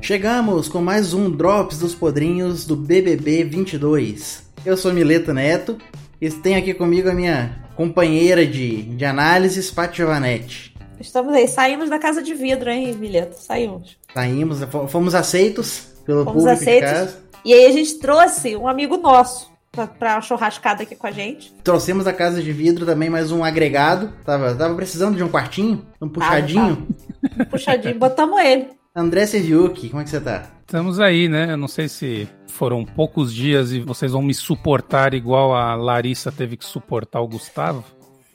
Chegamos com mais um Drops dos Podrinhos do BBB 22. Eu sou Mileta Neto e tenho aqui comigo a minha companheira de, de análises, Paty Giovanetti. Estamos aí, saímos da casa de vidro, hein, Mileta? Saímos. Saímos, fomos aceitos pelo fomos público aceitos, de casa. E aí a gente trouxe um amigo nosso pra, pra churrascada aqui com a gente. Trouxemos da casa de vidro também mais um agregado. Tava, tava precisando de um quartinho, um puxadinho. Tá. Puxadinho, botamos ele. André Serviuki, como é que você tá? Estamos aí, né? Eu não sei se foram poucos dias e vocês vão me suportar igual a Larissa teve que suportar o Gustavo.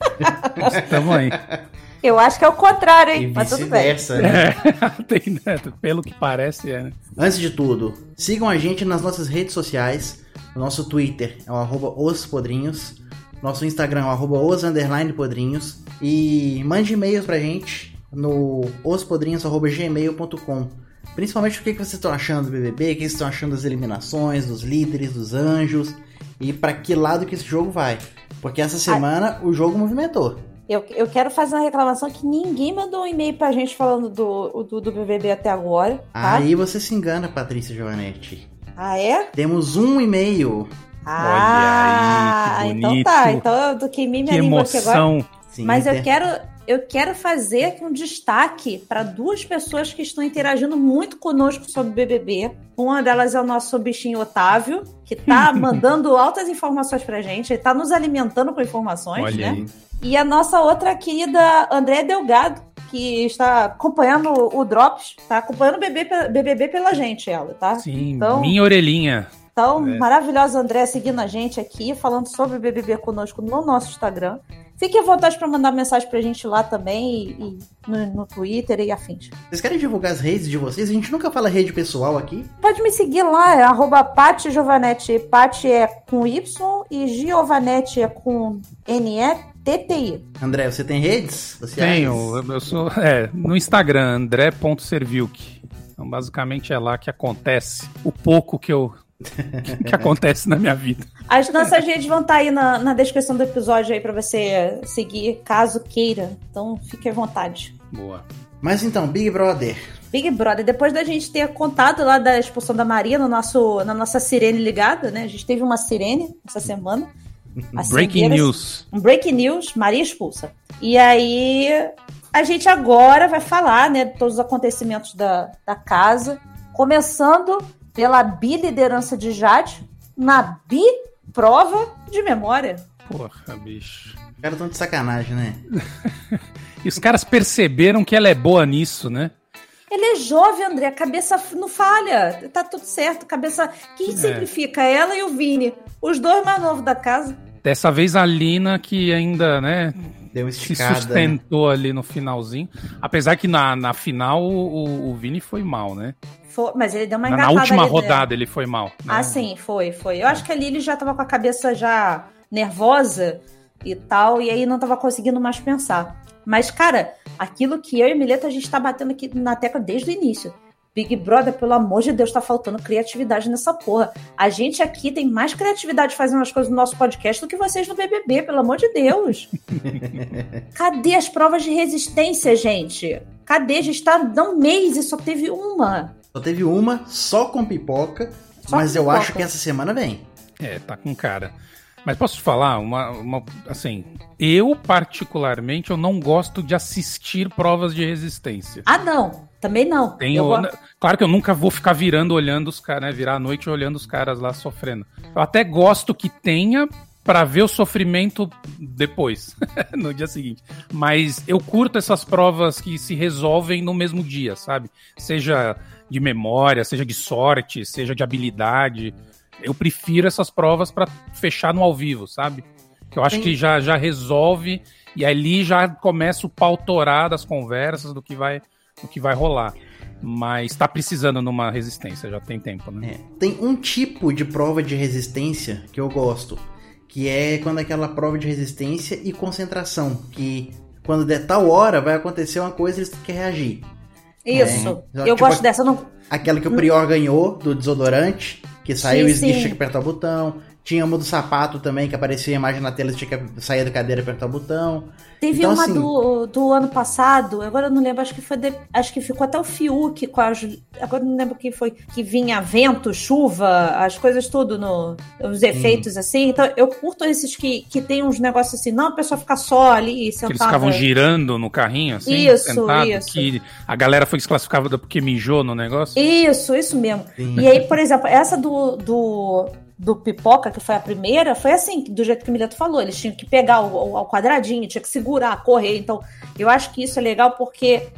Estamos aí. Eu acho que é o contrário, hein? E Mas tudo bem. né? É, tem, né? Pelo que parece, é. né? Antes de tudo, sigam a gente nas nossas redes sociais. O nosso Twitter é o arroba ospodrinhos. Nosso Instagram é o arroba os underline podrinhos. E mande e-mails pra gente no ospodrinhos.gmail.com Principalmente o que que vocês estão achando do BBB, o que vocês estão achando das eliminações, dos líderes, dos anjos. E pra que lado que esse jogo vai. Porque essa semana o jogo movimentou. Eu, eu quero fazer uma reclamação que ninguém mandou um e-mail pra gente falando do, do, do BBB até agora. Tá? Aí você se engana, Patrícia Giovanetti. Ah, é? Temos um e-mail. Ah, aí, que então bonito. tá. Então eu do Que língua aqui agora. emoção. Sim, Mas eu quero, eu quero fazer aqui um destaque para duas pessoas que estão interagindo muito conosco sobre o BBB. Uma delas é o nosso bichinho Otávio, que tá mandando altas informações pra gente, ele tá nos alimentando com informações, Olha né? aí. E a nossa outra querida André Delgado, que está acompanhando o Drops, tá acompanhando o BBB, BBB pela gente, ela, tá? Sim, Então- minha orelhinha. Então, É. maravilhosa André seguindo a gente aqui, falando sobre o BBB conosco no nosso Instagram. Fique à vontade para mandar mensagem pra gente lá também, e, e no, no Twitter e afins. Vocês querem divulgar as redes de vocês? A gente nunca fala rede pessoal aqui. Pode me seguir lá, é arroba Pati Giovanetti. Pati é com Y e Giovanetti é com N-E-T-T-I. André, você tem redes sociais? Tenho, eu- eu sou. É, no Instagram, André.servilk. Então, basicamente é lá que acontece o pouco que eu. Que, que acontece na minha vida. As nossas redes vão estar aí na, na descrição do episódio aí para você seguir, caso queira. Então, fique à vontade. Boa. Mas então, Big Brother. Big Brother, depois da gente ter contado lá da expulsão da Maria no nosso, na nossa sirene ligada, né? A gente teve uma sirene essa semana. Breaking news. Um breaking news, Maria expulsa. E aí, a gente agora vai falar, né, de todos os acontecimentos da, da casa, começando pela biliderança de Jade, na bi-prova de memória. Porra, bicho. Os caras tão de sacanagem, né? E os caras perceberam que ela é boa nisso, né? Ele é jovem, André, a cabeça não falha, tá tudo certo, cabeça... Quem É. sempre fica? Ela e o Vini, os dois mais novos da casa. Dessa vez a Lina, que ainda, né, Deu uma se esticada. né? sustentou ali no finalzinho. Apesar que na, na final o, o Vini foi mal, né? Foi- mas ele deu uma Na, na última ali, rodada ele foi mal. né? Ah, sim, foi, foi. Eu acho que ali ele já tava com a cabeça já nervosa e tal, e aí não tava conseguindo mais pensar. Mas, cara, aquilo que eu e a Mileta a gente tá batendo aqui na tecla desde o início. Big Brother, pelo amor de Deus, tá faltando criatividade nessa porra. A gente aqui tem mais criatividade fazendo as coisas no nosso podcast do que vocês no BBB, pelo amor de Deus. Cadê as provas de resistência, gente? Cadê? A gente tá há um mês e só teve uma. Só teve uma, só com pipoca. Só mas com eu pipoca. acho que essa semana vem. É, tá com cara. Mas posso te falar, uma, uma- assim, eu particularmente eu não gosto de assistir provas de resistência. Ah, não. Também não. Tenho, Eu vou- Claro que eu nunca vou ficar virando olhando os caras, né? Virar a noite olhando os caras lá sofrendo. Eu até gosto que tenha pra ver o sofrimento depois, no dia seguinte. Mas eu curto essas provas que se resolvem no mesmo dia, sabe? Seja de memória, seja de sorte, seja de habilidade. Eu prefiro essas provas pra fechar no ao vivo, sabe? Que eu acho Tem- que já, já resolve e ali já começa o pau torar das conversas do que vai, do que vai rolar. Mas tá precisando numa resistência, já tem tempo, né? É. Tem um tipo de prova de resistência que eu gosto, que é quando aquela prova de resistência e concentração, que quando der tal hora vai acontecer uma coisa e eles têm que reagir. Isso. É. Eu Tipo, gosto dessa. Eu não... Aquela que o Prior ganhou do desodorante, que saiu Sim, e tinha sim. que apertar o botão. Tinha uma do sapato também, que aparecia a imagem na tela, você tinha que sair da cadeira e apertar o botão. Teve Então, uma assim- do, do ano passado, agora eu não lembro, acho que foi de- acho que ficou até o Fiuk com as. Agora eu não lembro quem foi. Que vinha vento, chuva, as coisas tudo no. Os efeitos assim. Então eu curto esses que, que tem uns negócios assim, não a pessoa ficar só ali Que sentada. eles ficavam girando no carrinho, assim, Isso, sentado, isso. que a galera foi desclassificada porque mijou no negócio. Isso, isso mesmo. Sim. E aí, por exemplo, essa do, do, do Pipoca, que foi a primeira, foi assim, do jeito que o Mileto falou. Eles tinham que pegar o, o, quadradinho, tinha que segurar, correr. Então, eu acho que isso é legal porque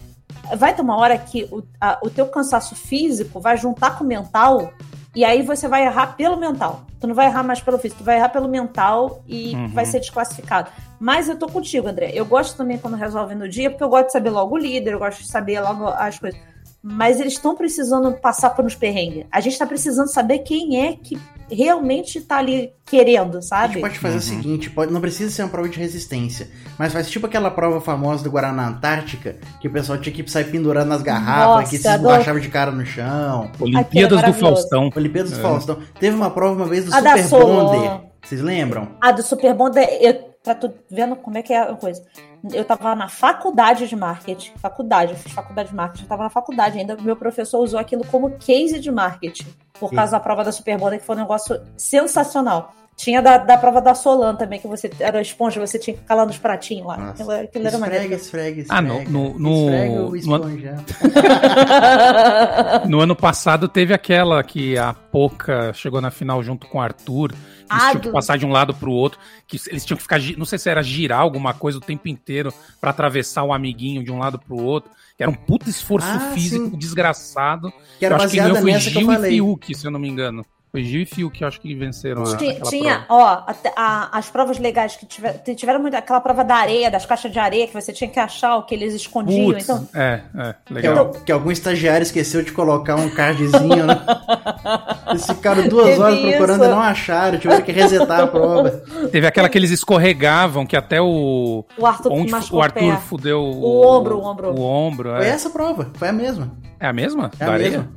vai ter uma hora que o, a- o teu cansaço físico vai juntar com o mental e aí você vai errar pelo mental. Tu não vai errar mais pelo físico, tu vai errar pelo mental e Uhum. vai ser desclassificado. Mas eu tô contigo, André. Eu gosto também quando resolve no dia, porque eu gosto de saber logo o líder, eu gosto de saber logo as coisas. Mas eles estão precisando passar por uns perrengues. A gente tá precisando saber quem é que realmente tá ali querendo, A gente sabe? pode fazer Uhum. o seguinte, pode, não precisa ser uma prova de resistência, mas faz tipo aquela prova famosa do Guaraná Antártica, que o pessoal tinha que sair pendurando nas garrafas, Nossa, que se esborrachava de cara no chão. Olimpíadas do. Faustão. Olimpíadas do É. Faustão. Teve uma prova uma vez do A Super. Bonder. Vocês lembram? A do Super Bond, eu tu vendo como é que é a coisa. Eu tava na faculdade de marketing. Faculdade, eu fiz faculdade de marketing, eu tava na faculdade ainda. Meu professor usou aquilo como case de marketing. Por Sim. causa da prova da Super Bond, que foi um negócio sensacional. Tinha da, da prova da Solan também, que você era esponja, você tinha que ficar lá nos pratinhos lá. Nossa. Aquilo, aquilo era Esfrega, maneiro. esfrega, esfrega. Ah, no- no- no- Esfrega o no- esponja. No ano passado teve aquela que a Poca chegou na final junto com o Arthur. Eles Ah, tinham que passar de um lado pro outro. Que eles tinham que ficar. Não sei se era girar alguma coisa o tempo inteiro pra atravessar o amiguinho de um lado pro outro. Que era um puta esforço Ah, físico sim. desgraçado. Que era eu acho que foi nessa que eu Gil e falei. Fiuk, se eu não me engano. Foi Gil e Fiuk que eu acho que venceram a, Tinha, aquela tinha, prova. ó, até a- as provas legais que tiver- tiveram muito aquela prova da areia, das caixas de areia, que você tinha que achar o que eles escondiam. Putz, Então, é, é, Que, legal. al- que algum estagiário esqueceu de colocar um cardzinho, né? Eles ficaram duas Teve horas procurando isso. e não acharam, tiveram que resetar a prova. Teve aquela que eles escorregavam, que até o. o Arthur Onde o o Arthur fudeu O ombro, o ombro. O ombro, Foi é. essa a prova, foi a mesma. É a mesma? É Da a areia?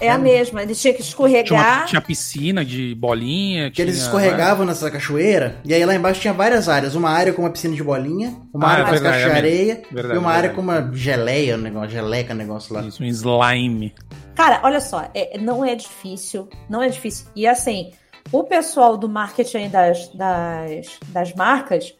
É a mesma, eles tinham que Tinha, uma, escorregar. tinha piscina de bolinha. Que eles tinha- escorregavam nessa cachoeira, e aí lá embaixo tinha várias áreas. Uma área com uma piscina de bolinha, uma Ah, área é com verdade, caixas de é areia, Verdade, e uma área verdade. com uma geleia, um negócio, geleca, um negócio lá. Isso, um slime. Cara, olha só, é- não é difícil, não é difícil. E assim, o pessoal do marketing das, das, das marcas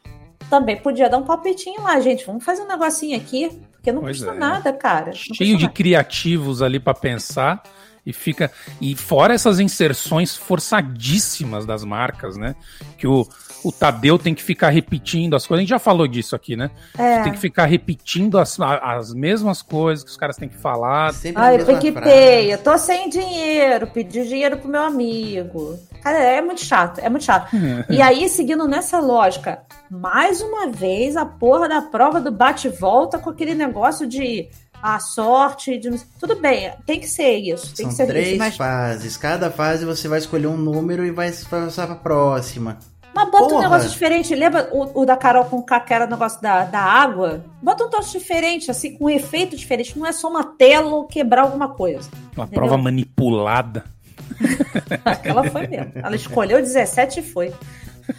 também podia dar um palpitinho lá, gente. Vamos fazer um negocinho aqui, porque não Pois custa é. nada, cara. Não Cheio de nada. criativos ali pra pensar. E fica. E fora essas inserções forçadíssimas das marcas, né? Que o, o Tadeu tem que ficar repetindo as coisas. A gente já falou disso aqui, né? É. Tem que ficar repetindo as, as mesmas coisas que os caras têm que falar. Sempre Ai, mesma PicPay, eu tô sem dinheiro, pedi dinheiro pro meu amigo. Cara, é muito chato, é muito chato. e aí, seguindo nessa lógica, mais uma vez a porra da prova do bate-volta com aquele negócio de a sorte, de... tudo bem, tem que ser isso, tem São que ser três isso, mas, fases. Cada fase você vai escolher um número e vai passar pra próxima. mas bota um Porra. negócio diferente. Lembra o, o da Carol com K, que era o negócio da, da água? Bota um troço diferente, assim, com um efeito diferente. Não é só uma tela ou quebrar alguma coisa. Uma Entendeu? prova manipulada. Ela foi mesmo. Ela escolheu 17 e foi.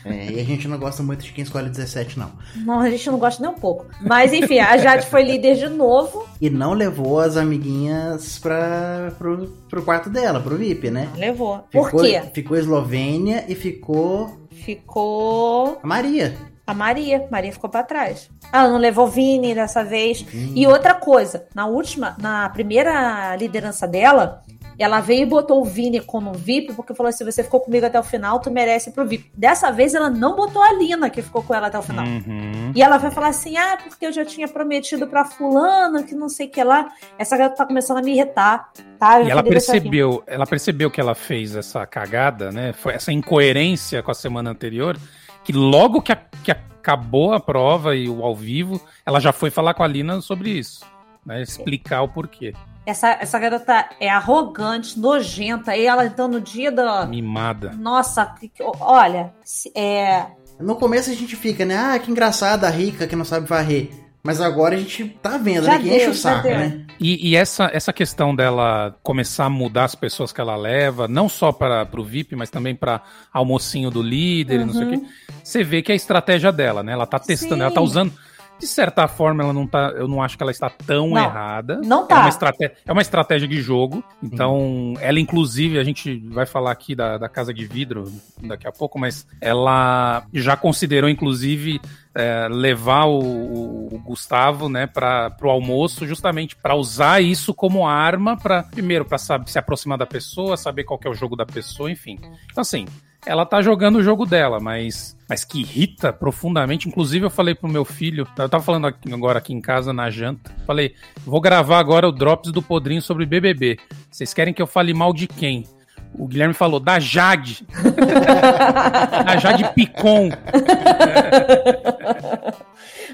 É, e a gente não gosta muito de quem escolhe 17, não. Não, a gente não gosta nem um pouco. Mas enfim, a Jade foi líder de novo. E não levou as amiguinhas pra, pro, pro quarto dela, pro VIP, né? Levou. Por Ficou- quê? Ficou Eslovênia e ficou Ficou a Maria. A Maria. Maria ficou pra trás. Ela não levou Vini dessa vez. Hum. E outra coisa, na última, na primeira liderança dela, ela veio e botou o Vini como VIP, porque falou assim: você ficou comigo até o final, tu merece ir pro VIP. Dessa vez ela não botou a Lina, que ficou com ela até o final. Uhum. E ela vai falar assim: ah, porque eu já tinha prometido pra fulana, que não sei o que lá. Essa garota tá começando a me irritar, tá? Eu E ela percebeu, ela percebeu que ela fez essa cagada, né? Foi essa incoerência com a semana anterior, que logo que, a- que acabou a prova e o ao vivo, ela já foi falar com a Lina sobre isso, né? Explicar o porquê. Essa, essa garota é arrogante, nojenta. E ela, então, no dia da. Mimada. Nossa, que- que- olha, se- é. No começo a gente fica, né? Ah, que engraçada a rica que não sabe varrer. Mas agora a gente tá vendo, Já né? Que deu, enche o saco, deu. né? E, e essa, essa questão dela começar a mudar as pessoas que ela leva, não só para o VIP, mas também para almocinho do líder e não sei o quê, você vê que é a estratégia dela, né? Ela tá testando, Sim. ela tá usando. De certa forma, ela não tá. Eu não acho que ela está tão Não, errada. não É tá. uma, estratégia, é uma estratégia de jogo. Então, ela, inclusive, a gente vai falar aqui da, da Casa de Vidro daqui a pouco, mas ela já considerou, inclusive, é, levar o, o- Gustavo, né, para o almoço, justamente para usar isso como arma para primeiro para se aproximar da pessoa, saber qual é o jogo da pessoa, enfim. Então assim, ela tá jogando o jogo dela, mas mas que irrita profundamente. Inclusive eu falei pro meu filho, eu tava falando aqui- agora aqui em casa na janta, falei, vou gravar agora o drops do Podrinho sobre BBB. Vocês querem que eu fale mal de quem? O Guilherme falou da Jade. da Jade Picon.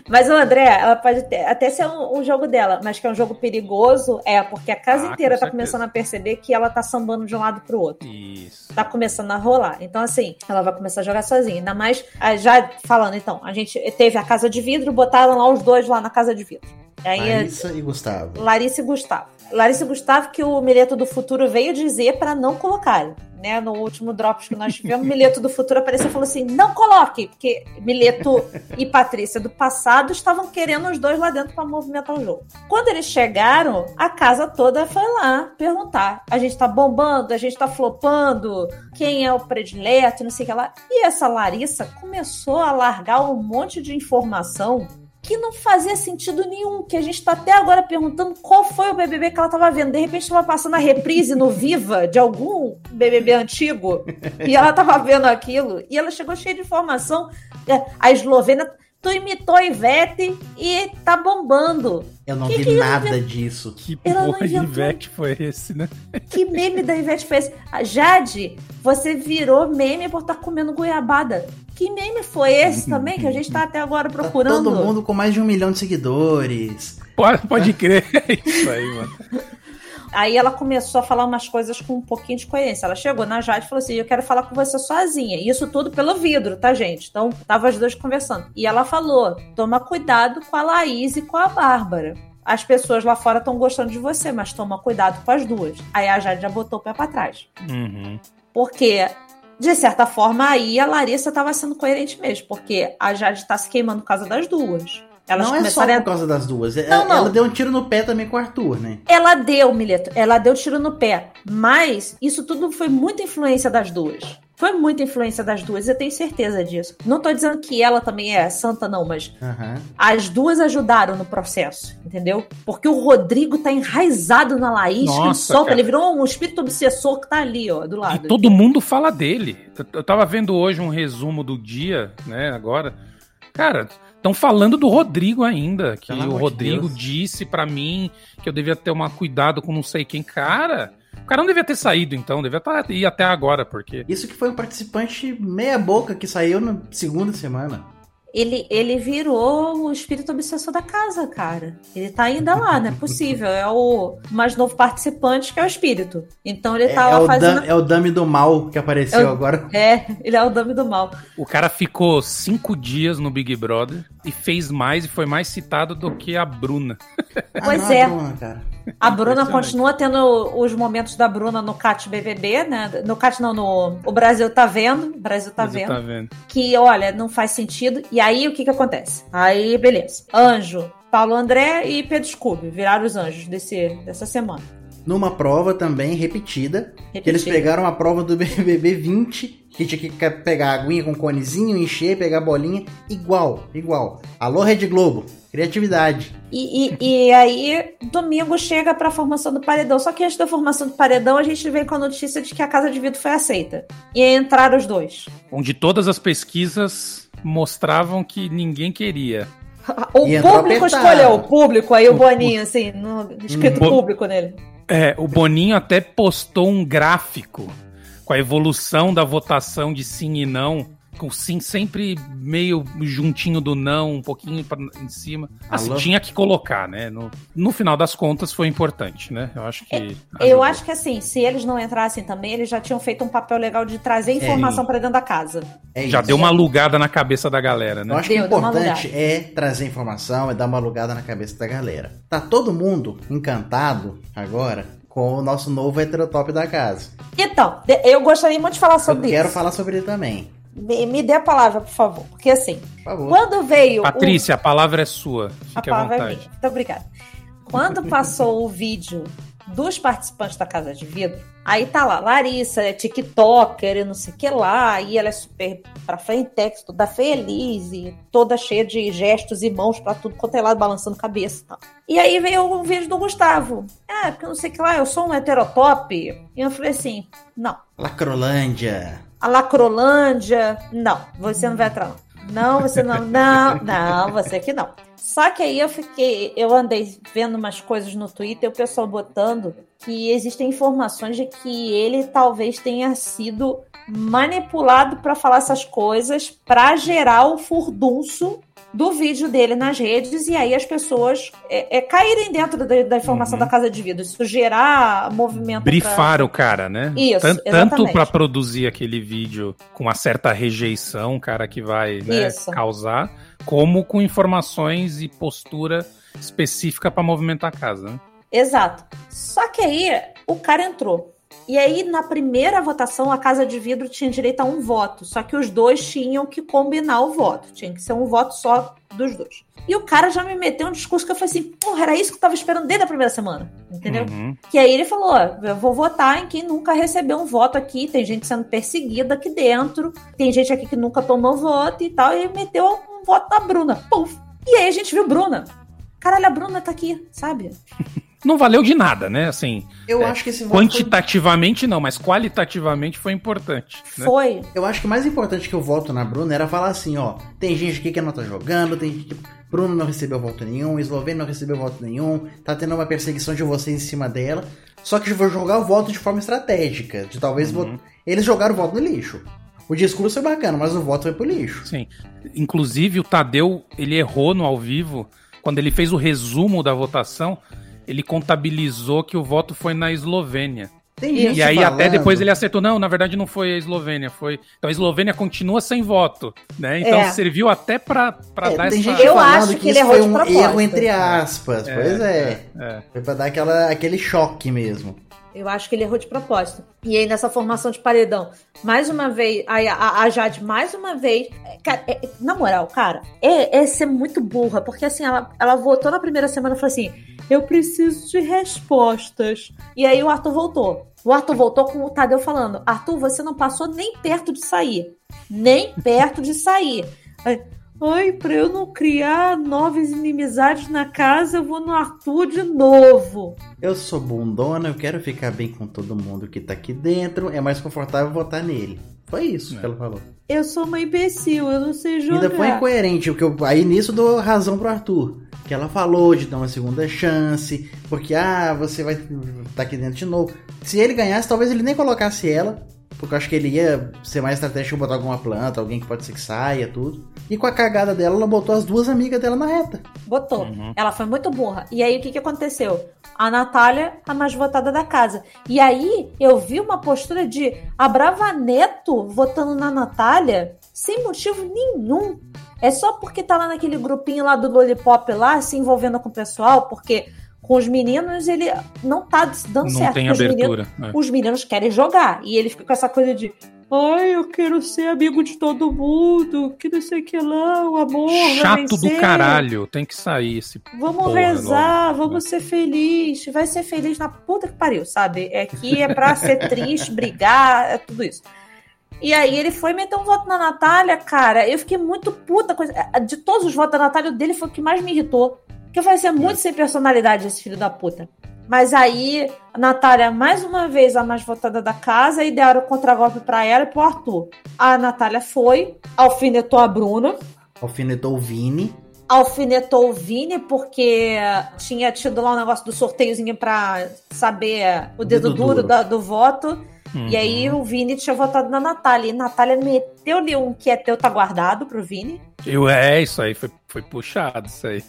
Mas o André, ela pode ter- até ser um, um jogo dela, mas que é um jogo perigoso, é porque a casa Ah, inteira com tá certeza. começando a perceber que ela tá sambando de um lado pro outro. Isso. Tá começando a rolar. Então, assim, ela vai começar a jogar sozinha. Ainda mais, ah, já falando, então, a gente teve a casa de vidro, botaram lá os dois lá na casa de vidro. Aí, Larissa e Gustavo. Larissa e Gustavo. Larissa e Gustavo, que o Mileto do Futuro veio dizer para não colocarem. Né, no último Drops que nós tivemos, o Mileto do Futuro apareceu e falou assim: não coloque, porque Mileto e Patrícia do passado estavam querendo os dois lá dentro para movimentar o jogo. Quando eles chegaram, a casa toda foi lá perguntar: a gente tá bombando, a gente tá flopando, quem é o predileto, não sei o que lá. E essa Larissa começou a largar um monte de informação que não fazia sentido nenhum, que a gente tá até agora perguntando qual foi o BBB que ela tava vendo. De repente tava passando a reprise no Viva de algum BBB antigo e ela tava vendo aquilo e ela chegou cheia de informação. É, A Eslovênia, tu imitou a Ivete e tá bombando. Eu não Que vi que nada disso. Que porra de. Ivete foi esse, né? Que meme da Ivete foi esse? A Jade, você virou meme por estar comendo goiabada. Que meme foi esse também que a gente tá até agora Tá procurando? todo mundo com mais de um milhão de seguidores. Pode, pode crer. É isso aí, mano. Aí ela começou a falar umas coisas com um pouquinho de coerência. Ela chegou na Jade e falou assim: Eu quero falar com você sozinha. Isso tudo pelo vidro, tá, gente? Então, tava as duas conversando. E ela falou: Toma cuidado com a Laís e com a Bárbara. As pessoas lá fora estão gostando de você, mas toma cuidado com as duas. Aí a Jade já botou o pé pra trás. Uhum. Porque, de certa forma, aí a Larissa tava sendo coerente mesmo. Porque a Jade tá se queimando por causa das duas. Elas não é só começaram a por causa das duas. É- Não, não. Ela deu um tiro no pé também com o Arthur, né? Ela deu, Mileto, ela deu tiro no pé. Mas isso tudo foi muita influência das duas. Foi muita influência das duas, eu tenho certeza disso. Não tô dizendo que ela também é santa, não, mas Aham. as duas ajudaram no processo, entendeu? Porque o Rodrigo tá enraizado na Laís, que ele Nossa, solta, cara. ele virou um espírito obsessor que tá ali, ó, do lado. E todo mundo fala dele. Eu, eu tava vendo hoje um resumo do dia, né, agora. Cara, estão falando do Rodrigo ainda, que Pelo o Rodrigo Deus. disse pra mim que eu devia ter uma cuidado com não sei quem. Cara, o cara não devia ter saído então, devia tá, ir até agora, porque Isso que foi um participante meia boca que saiu na segunda semana. Ele, ele virou o espírito obsessor da casa, cara. Ele tá ainda lá, não é possível. É o mais novo participante que é o espírito. Então ele É, tá é lá o fazendo. dam- é o Dummy do Mal que apareceu É o- agora. É, ele é o dame do mal. o cara ficou cinco dias no Big Brother e fez mais e foi mais citado do que a Bruna. Pois não, é. Bruna, cara. A Bruna continua tendo os momentos da Bruna no Cat BBB, né? No Cat não, no O Brasil tá vendo, o Brasil tá Mas vendo. Tá vendo? Que, olha, não faz sentido. E aí, o que que acontece? Aí, beleza. Anjo, Paulo André e Pedro Scooby viraram os anjos desse, dessa semana. Numa prova também repetida, que eles pegaram a prova do BBB 20, que tinha que pegar a aguinha com conezinho, encher, pegar a bolinha, igual, igual. Alô, Rede Globo, criatividade. E, e- e aí, domingo chega pra formação do paredão. Só que antes da formação do paredão, a gente vem com a notícia de que a Casa de Vidro foi aceita. E aí entraram os dois. Onde todas as pesquisas mostravam que ninguém queria. O E público escolheu, o público, aí o Boninho, assim, no, escrito Bo- público nele. É, o Boninho até postou um gráfico com a evolução da votação de sim e não sim sempre meio juntinho do não, um pouquinho pra, em cima. Assim, Alô? tinha que colocar, né? No, no final das contas foi importante, né? Eu acho que. Eu ajudou. acho que assim, se eles não entrassem também, eles já tinham feito um papel legal de trazer informação pra dentro da casa. É Já isso. deu uma alugada na cabeça da galera, Eu né? acho que o Deu, deu uma importante é trazer informação e dar uma alugada na cabeça da galera. Tá todo mundo encantado agora com o nosso novo heterotop da casa. Então, eu gostaria muito de falar Eu sobre quero isso. falar sobre ele também. Me, me dê a palavra, por favor. Porque assim, Por favor. quando veio. o- Patrícia, a palavra é sua. A Fique à palavra é vontade. minha. Muito obrigada. Quando passou o vídeo dos participantes da Casa de Vidro, aí tá lá, Larissa é TikToker e não sei o que lá, e ela é super pra frente, toda feliz e toda cheia de gestos e mãos pra tudo quanto é lado, balançando cabeça e tal. E aí veio o vídeo do Gustavo. É, porque não sei o que lá, eu sou um heterotop. E eu falei assim, não. Lacrolândia. A Lacrolândia, não, você não vai entrar, não. Você não, não, não, você aqui não. Só que aí eu fiquei, eu andei vendo umas coisas no Twitter, o pessoal botando que existem informações de que ele talvez tenha sido manipulado para falar essas coisas para gerar o furdunço do vídeo dele nas redes e aí as pessoas é, é, caírem dentro da, da informação Uhum. da Casa de Vidro. Isso gerar movimento. pra- Brifar o cara, né? Isso, Tan- Tanto pra produzir aquele vídeo com uma certa rejeição, cara, que vai né, causar, como com informações e postura específica pra movimentar a casa, né? Exato. Só que aí o cara entrou. E aí, na primeira votação, a Casa de Vidro tinha direito a um voto. Só que os dois tinham que combinar o voto. Tinha que ser um voto só dos dois. E o cara já me meteu um discurso que eu falei assim: porra, era isso que eu tava esperando desde a primeira semana. Entendeu? Uhum. Que aí ele falou: ó, eu vou votar em quem nunca recebeu um voto aqui. Tem gente sendo perseguida aqui dentro. Tem gente aqui que nunca tomou voto e tal. E meteu um voto na Bruna. Puf. E aí a gente viu Bruna. Caralho, a Bruna tá aqui, sabe? Não valeu de nada, né? Assim, Eu É, acho que esse voto foi- quantitativamente não, mas qualitativamente foi importante. né? Foi. Eu acho que o mais importante que o voto na Bruna era falar assim, ó, tem gente aqui que não tá jogando, tem gente que Bruno não recebeu voto nenhum, Eslovênia não recebeu voto nenhum, tá tendo uma perseguição de vocês em cima dela. Só que vou jogar o voto de forma estratégica, de talvez Uhum. eles jogaram o voto no lixo. O discurso é bacana, mas o voto foi pro lixo. Sim. Inclusive, o Tadeu, ele errou no ao vivo, quando ele fez o resumo da votação, ele contabilizou que o voto foi na Eslovênia. Tem gente E aí até falando- depois ele acertou, não, na verdade não foi a Eslovênia, foi... Então a Eslovênia continua sem voto, né? Então É. serviu até pra, pra É, dar essa... gente Eu acho que, que ele isso errou foi de um erro entre aspas. pois é. é. Foi pra dar aquela, aquele choque mesmo. Eu acho que ele errou de propósito. E aí, nessa formação de paredão, mais uma vez, a, a Jade, mais uma vez. é, cara, é- é- na moral, cara, é, é ser muito burra, porque assim, ela, ela votou na primeira semana e falou assim: eu preciso de respostas. E aí o Arthur voltou. O Arthur voltou com o Tadeu falando: Arthur, você não passou nem perto de sair. Nem perto de sair. Ai, pra eu não criar novas inimizades na casa, eu vou no Arthur de novo. Eu sou bundona, eu quero ficar bem com todo mundo que tá aqui dentro. É mais confortável votar nele. Foi isso É. que ela falou. Eu sou uma imbecil, eu não sei jogar. Ainda foi incoerente, porque eu, aí nisso dou razão pro Arthur. Que ela falou de dar uma segunda chance, porque ah, você vai estar aqui dentro de novo. Se ele ganhasse, talvez ele nem colocasse ela, porque eu acho que ele ia ser mais estratégico botar alguma planta, alguém que pode ser que saia, tudo. E com a cagada dela, ela botou as duas amigas dela na reta. Botou. Uhum. Ela foi muito burra. E aí, o que, que aconteceu? A Natália, a mais votada da casa. E aí, eu vi uma postura de a Brava Neto votando na Natália sem motivo nenhum. É só porque tá lá naquele grupinho lá do Lollipop lá, se envolvendo com o pessoal, porque com os meninos ele não tá dando Não certo. tem os meninos- abertura. né? os meninos querem jogar. E ele fica com essa coisa de. Ai, eu quero ser amigo de todo mundo, que não sei o que lá, o amor. Chato do caralho, tem que sair esse. Vamos Porra, rezar, logo. vamos ser felizes. Vai ser feliz na puta que pariu, sabe? Aqui é pra ser triste, brigar, é tudo isso. E aí ele foi meter um voto na Natália, cara. Eu fiquei muito puta com. De todos os votos da Natália, o dele foi o que mais me irritou. Porque vai ser muito sem personalidade esse filho da puta. Mas aí, a Natália, mais uma vez, a mais votada da casa, e deram contragolpe pra ela e pro Arthur. A Natália foi, alfinetou a Bruna, Alfinetou o Vini. alfinetou o Vini porque tinha tido lá um negócio do sorteiozinho pra saber o dedo, Dedo duro, duro. da- do voto. Uhum. E aí o Vini tinha votado na Natália. E Natália meteu-lhe um que é teu, tá guardado pro Vini. Eu, é, isso aí foi, foi puxado, isso aí.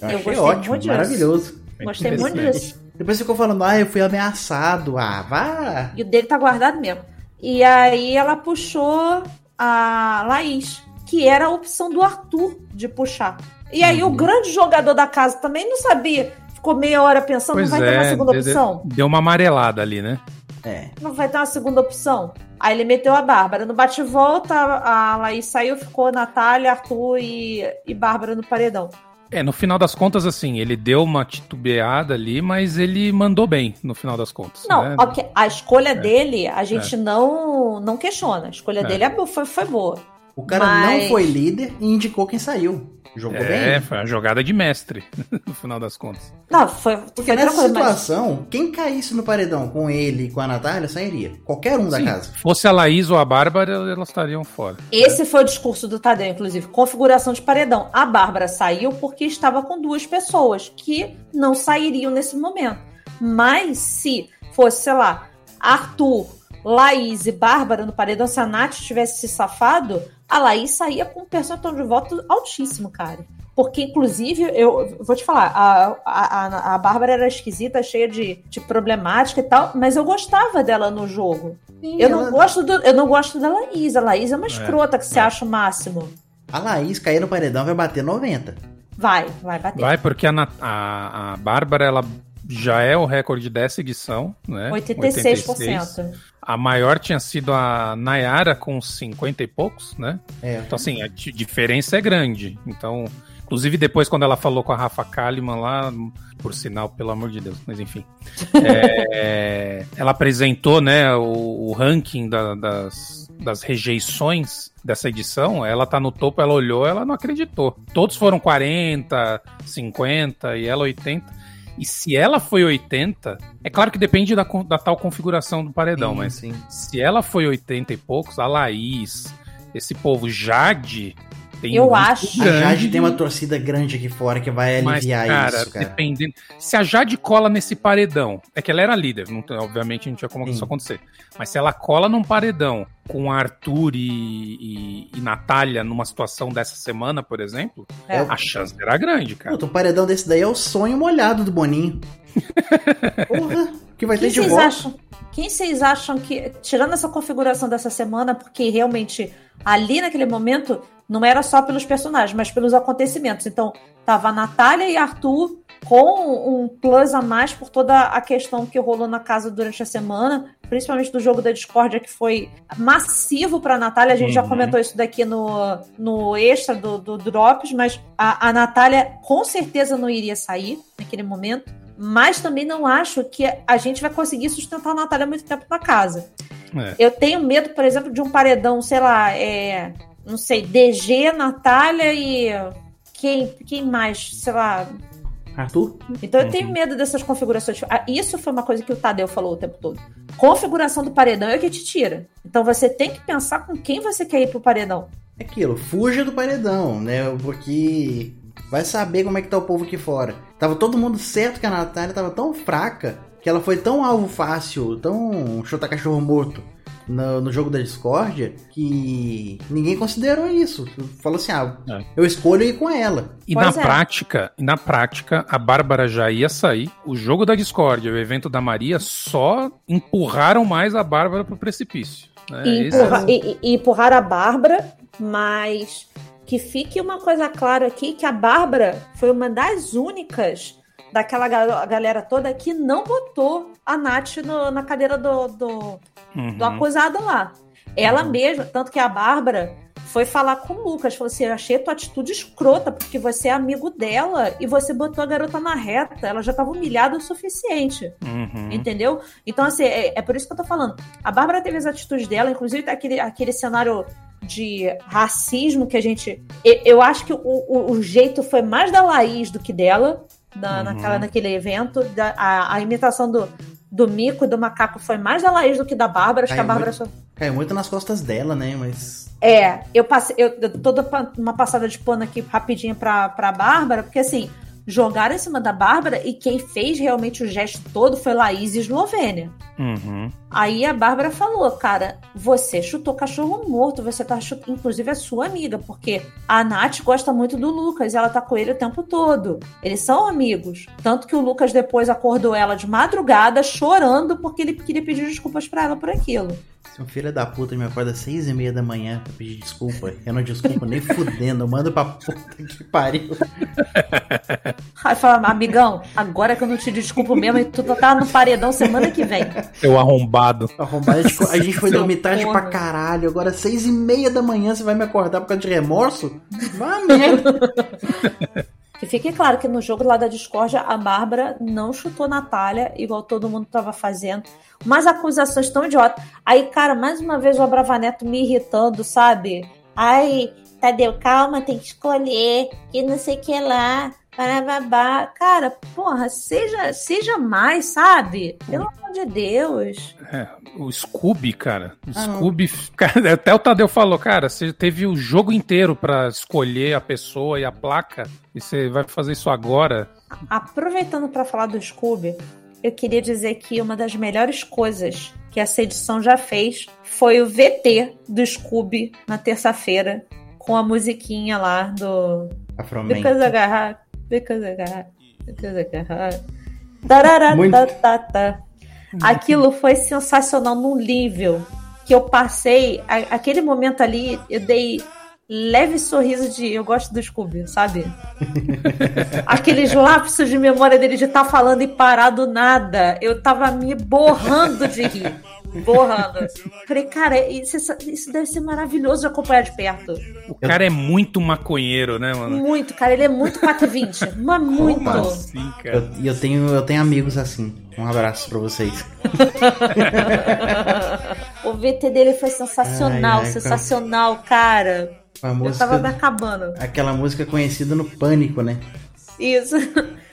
Eu, eu gostei ótimo, muito maravilhoso. Gostei muito disso. Depois ficou falando, ah, eu fui ameaçado. Ah, vá. E o dele tá guardado mesmo. E aí ela puxou a Laís, que era a opção do Arthur de puxar. E aí uhum. o grande jogador da casa também não sabia. Ficou meia hora pensando, pois não vai é, ter uma segunda opção? Deu uma amarelada ali, né? É. Não vai ter uma segunda opção. Aí ele meteu a Bárbara. No bate-volta, a Laís saiu, ficou Natália, Arthur e, e Bárbara no paredão. É, no final das contas, assim, ele deu uma titubeada ali, mas ele mandou bem no final das contas. Não, né? okay. a escolha é. dele, a gente é. não, não questiona. A escolha é. dele é foi, foi boa. O cara mas... não foi líder e indicou quem saiu. Jogou é, bem. É, foi uma jogada de mestre, no final das contas. Não, foi. Porque foi nessa situação, mas... quem caísse no paredão com ele e com a Natália sairia. Qualquer um da Sim, casa. Fosse a Laís ou a Bárbara, elas estariam fora. Esse foi o discurso do Tadeu, inclusive. Configuração de paredão. A Bárbara saiu porque estava com duas pessoas que não sairiam nesse momento. Mas se fosse, sei lá, Arthur, Laís e Bárbara no paredão, se a Nath tivesse se safado, a Laís saía com um percentual de voto altíssimo, cara. Porque, inclusive, eu vou te falar, a, a, a Bárbara era esquisita, cheia de, de problemática e tal, mas eu gostava dela no jogo. Sim, eu, ela... não gosto do, eu não gosto da Laís. A Laís é uma é, escrota que é. você acha o máximo. A Laís cair no paredão vai bater 90. Vai, vai bater. Vai, porque a, a, a Bárbara, ela já é o recorde dessa edição, né? 86%. 86. A maior tinha sido a Nayara com 50 e poucos, né? É. Então, assim, a diferença é grande. Então, inclusive depois quando ela falou com a Rafa Kalimann lá, por sinal, pelo amor de Deus, mas enfim. é, ela apresentou, né, o, o ranking da, das, das rejeições dessa edição, ela tá no topo, ela olhou, ela não acreditou. Todos foram 40, 50 e ela 80. E se ela foi 80, é claro que depende da, da tal configuração do paredão, sim, mas sim. se ela foi 80 e poucos, a Laís, esse povo Jade, tem eu um acho. Grande, a Jade tem uma torcida grande aqui fora que vai aliviar mas, cara, isso, cara. Dependendo. Se a Jade cola nesse paredão, é que ela era líder, não, obviamente não tinha como Sim. isso acontecer. Mas se ela cola num paredão com Arthur e, e, e Natália numa situação dessa semana, por exemplo, é. a chance era grande, cara. Puta, um paredão desse daí é o sonho molhado do Boninho. Porra, que vai Quem ter de. Acham, quem vocês acham que, tirando essa configuração dessa semana, porque realmente ali naquele momento não era só pelos personagens, mas pelos acontecimentos. Então, tava a Natália e Arthur com um plus a mais por toda a questão que rolou na casa durante a semana, principalmente do jogo da discórdia, que foi massivo para Natália. A gente uhum. já comentou isso daqui no, no extra do, do Drops, mas a, a Natália com certeza não iria sair naquele momento. Mas também não acho que a gente vai conseguir sustentar a Natália muito tempo na casa. É. Eu tenho medo, por exemplo, de um paredão, sei lá, é, não sei, DG, Natália e quem, quem mais, sei lá. Arthur? Então eu tenho uhum. medo dessas configurações. Ah, isso foi uma coisa que o Tadeu falou o tempo todo. Configuração do paredão é o que te tira. Então você tem que pensar com quem você quer ir pro paredão. É aquilo, fuja do paredão, né? Porque vai saber como é que tá o povo aqui fora. Tava todo mundo certo que a Natália tava tão fraca que ela foi tão alvo fácil, tão chutar cachorro morto no, no, jogo da discórdia que ninguém considerou isso. Falou assim: ah, é. eu escolho ir com ela. E pois na é. prática, na prática, a Bárbara já ia sair. O jogo da discórdia, o evento da Maria, só empurraram mais a Bárbara pro precipício. Né? E, empurra, é... e, e empurraram a Bárbara, mas que fique uma coisa clara aqui que a Bárbara foi uma das únicas daquela galera toda que não botou a Nath no, na cadeira do, do, uhum. do, acusado lá. Ela uhum. mesma, tanto que a Bárbara foi falar com o Lucas, falou assim, eu achei tua atitude escrota, porque você é amigo dela e você botou a garota na reta, ela já estava humilhada o suficiente, uhum. entendeu? Então, assim, é, é, por isso que eu tô falando. A Bárbara teve as atitudes dela, inclusive aquele, aquele cenário de racismo que a gente... Eu, eu acho que o, o, o jeito foi mais da Laís do que dela, na, uhum. naquela, naquele evento. Da, a, a, imitação do, do mico e do macaco foi mais da Laís do que da Bárbara. Acho que a Bárbara muito, só... Caiu muito nas costas dela, né? Mas. É, eu passei. Eu, eu toda uma passada de pano aqui rapidinho pra, pra Bárbara, porque assim, jogaram em cima da Bárbara e quem fez realmente o gesto todo foi Laís e Eslovênia. Uhum. Aí a Bárbara falou, cara, você chutou cachorro morto, você tá chutando, inclusive a sua amiga, porque a Nath gosta muito do Lucas, ela tá com ele o tempo todo. Eles são amigos. Tanto que o Lucas depois acordou ela de madrugada chorando porque ele queria pedir desculpas para ela por aquilo. Se um filho da puta me acorda às seis e meia da manhã pra pedir desculpa, eu não desculpo nem fudendo, eu mando pra puta que pariu. Aí fala, amigão, agora que eu não te desculpo mesmo, e tu tá no paredão semana que vem. Eu arrombado. Arrombado, a gente, a gente foi dormir tarde pra caralho, agora às seis e meia da manhã você vai me acordar por causa de remorso? Vá merda. Que fique claro que no jogo lá da discórdia, a Bárbara não chutou Natália, igual todo mundo tava fazendo. Umas acusações tão idiotas. Aí, cara, mais uma vez o Abravaneto me irritando, sabe? Ai, Tadeu, calma, tem que escolher, que não sei o que lá. Barababá. Cara, porra, seja, seja mais, sabe? Pelo amor de Deus. É, o Scooby, cara. O Ah. Scooby. Cara, até o Tadeu falou, cara, você teve o jogo inteiro pra escolher a pessoa e a placa. E você vai fazer isso agora. Aproveitando para falar do Scooby, eu queria dizer que uma das melhores coisas que essa edição já fez foi o VT do Scooby na terça-feira, com a musiquinha lá do Afroman. Hot, Aquilo foi sensacional num nível que eu passei. a- aquele momento ali, eu dei leve sorriso de eu gosto do Scooby, sabe? Aqueles lapsos de memória dele de estar falando e parar do nada. Eu tava me borrando de rir. Borrando. Falei, cara, isso, isso deve ser maravilhoso de acompanhar de perto. O cara é muito maconheiro, né, mano? Muito, cara. Ele é muito 420. Mas muito. assim, cara? Eu, e eu tenho, eu tenho amigos assim. Um abraço pra vocês. o VT dele foi sensacional, Ai, ai, sensacional, cara. A Eu música, tava me acabando. aquela música conhecida no Pânico, né? Isso.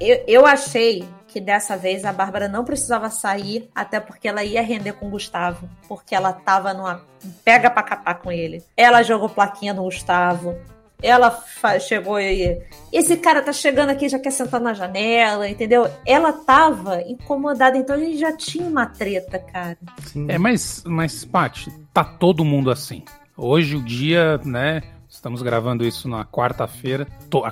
Eu, eu achei que dessa vez a Bárbara não precisava sair, até porque ela ia render com o Gustavo. Porque ela tava numa pega pra capar com ele. Ela jogou plaquinha no Gustavo. Ela chegou e. Esse cara tá chegando aqui, já quer sentar na janela, entendeu? Ela tava incomodada, então a gente já tinha uma treta, cara. Sim. É, mas, mas, Paty, tá todo mundo assim. Hoje o dia, né? Estamos gravando isso na quarta-feira.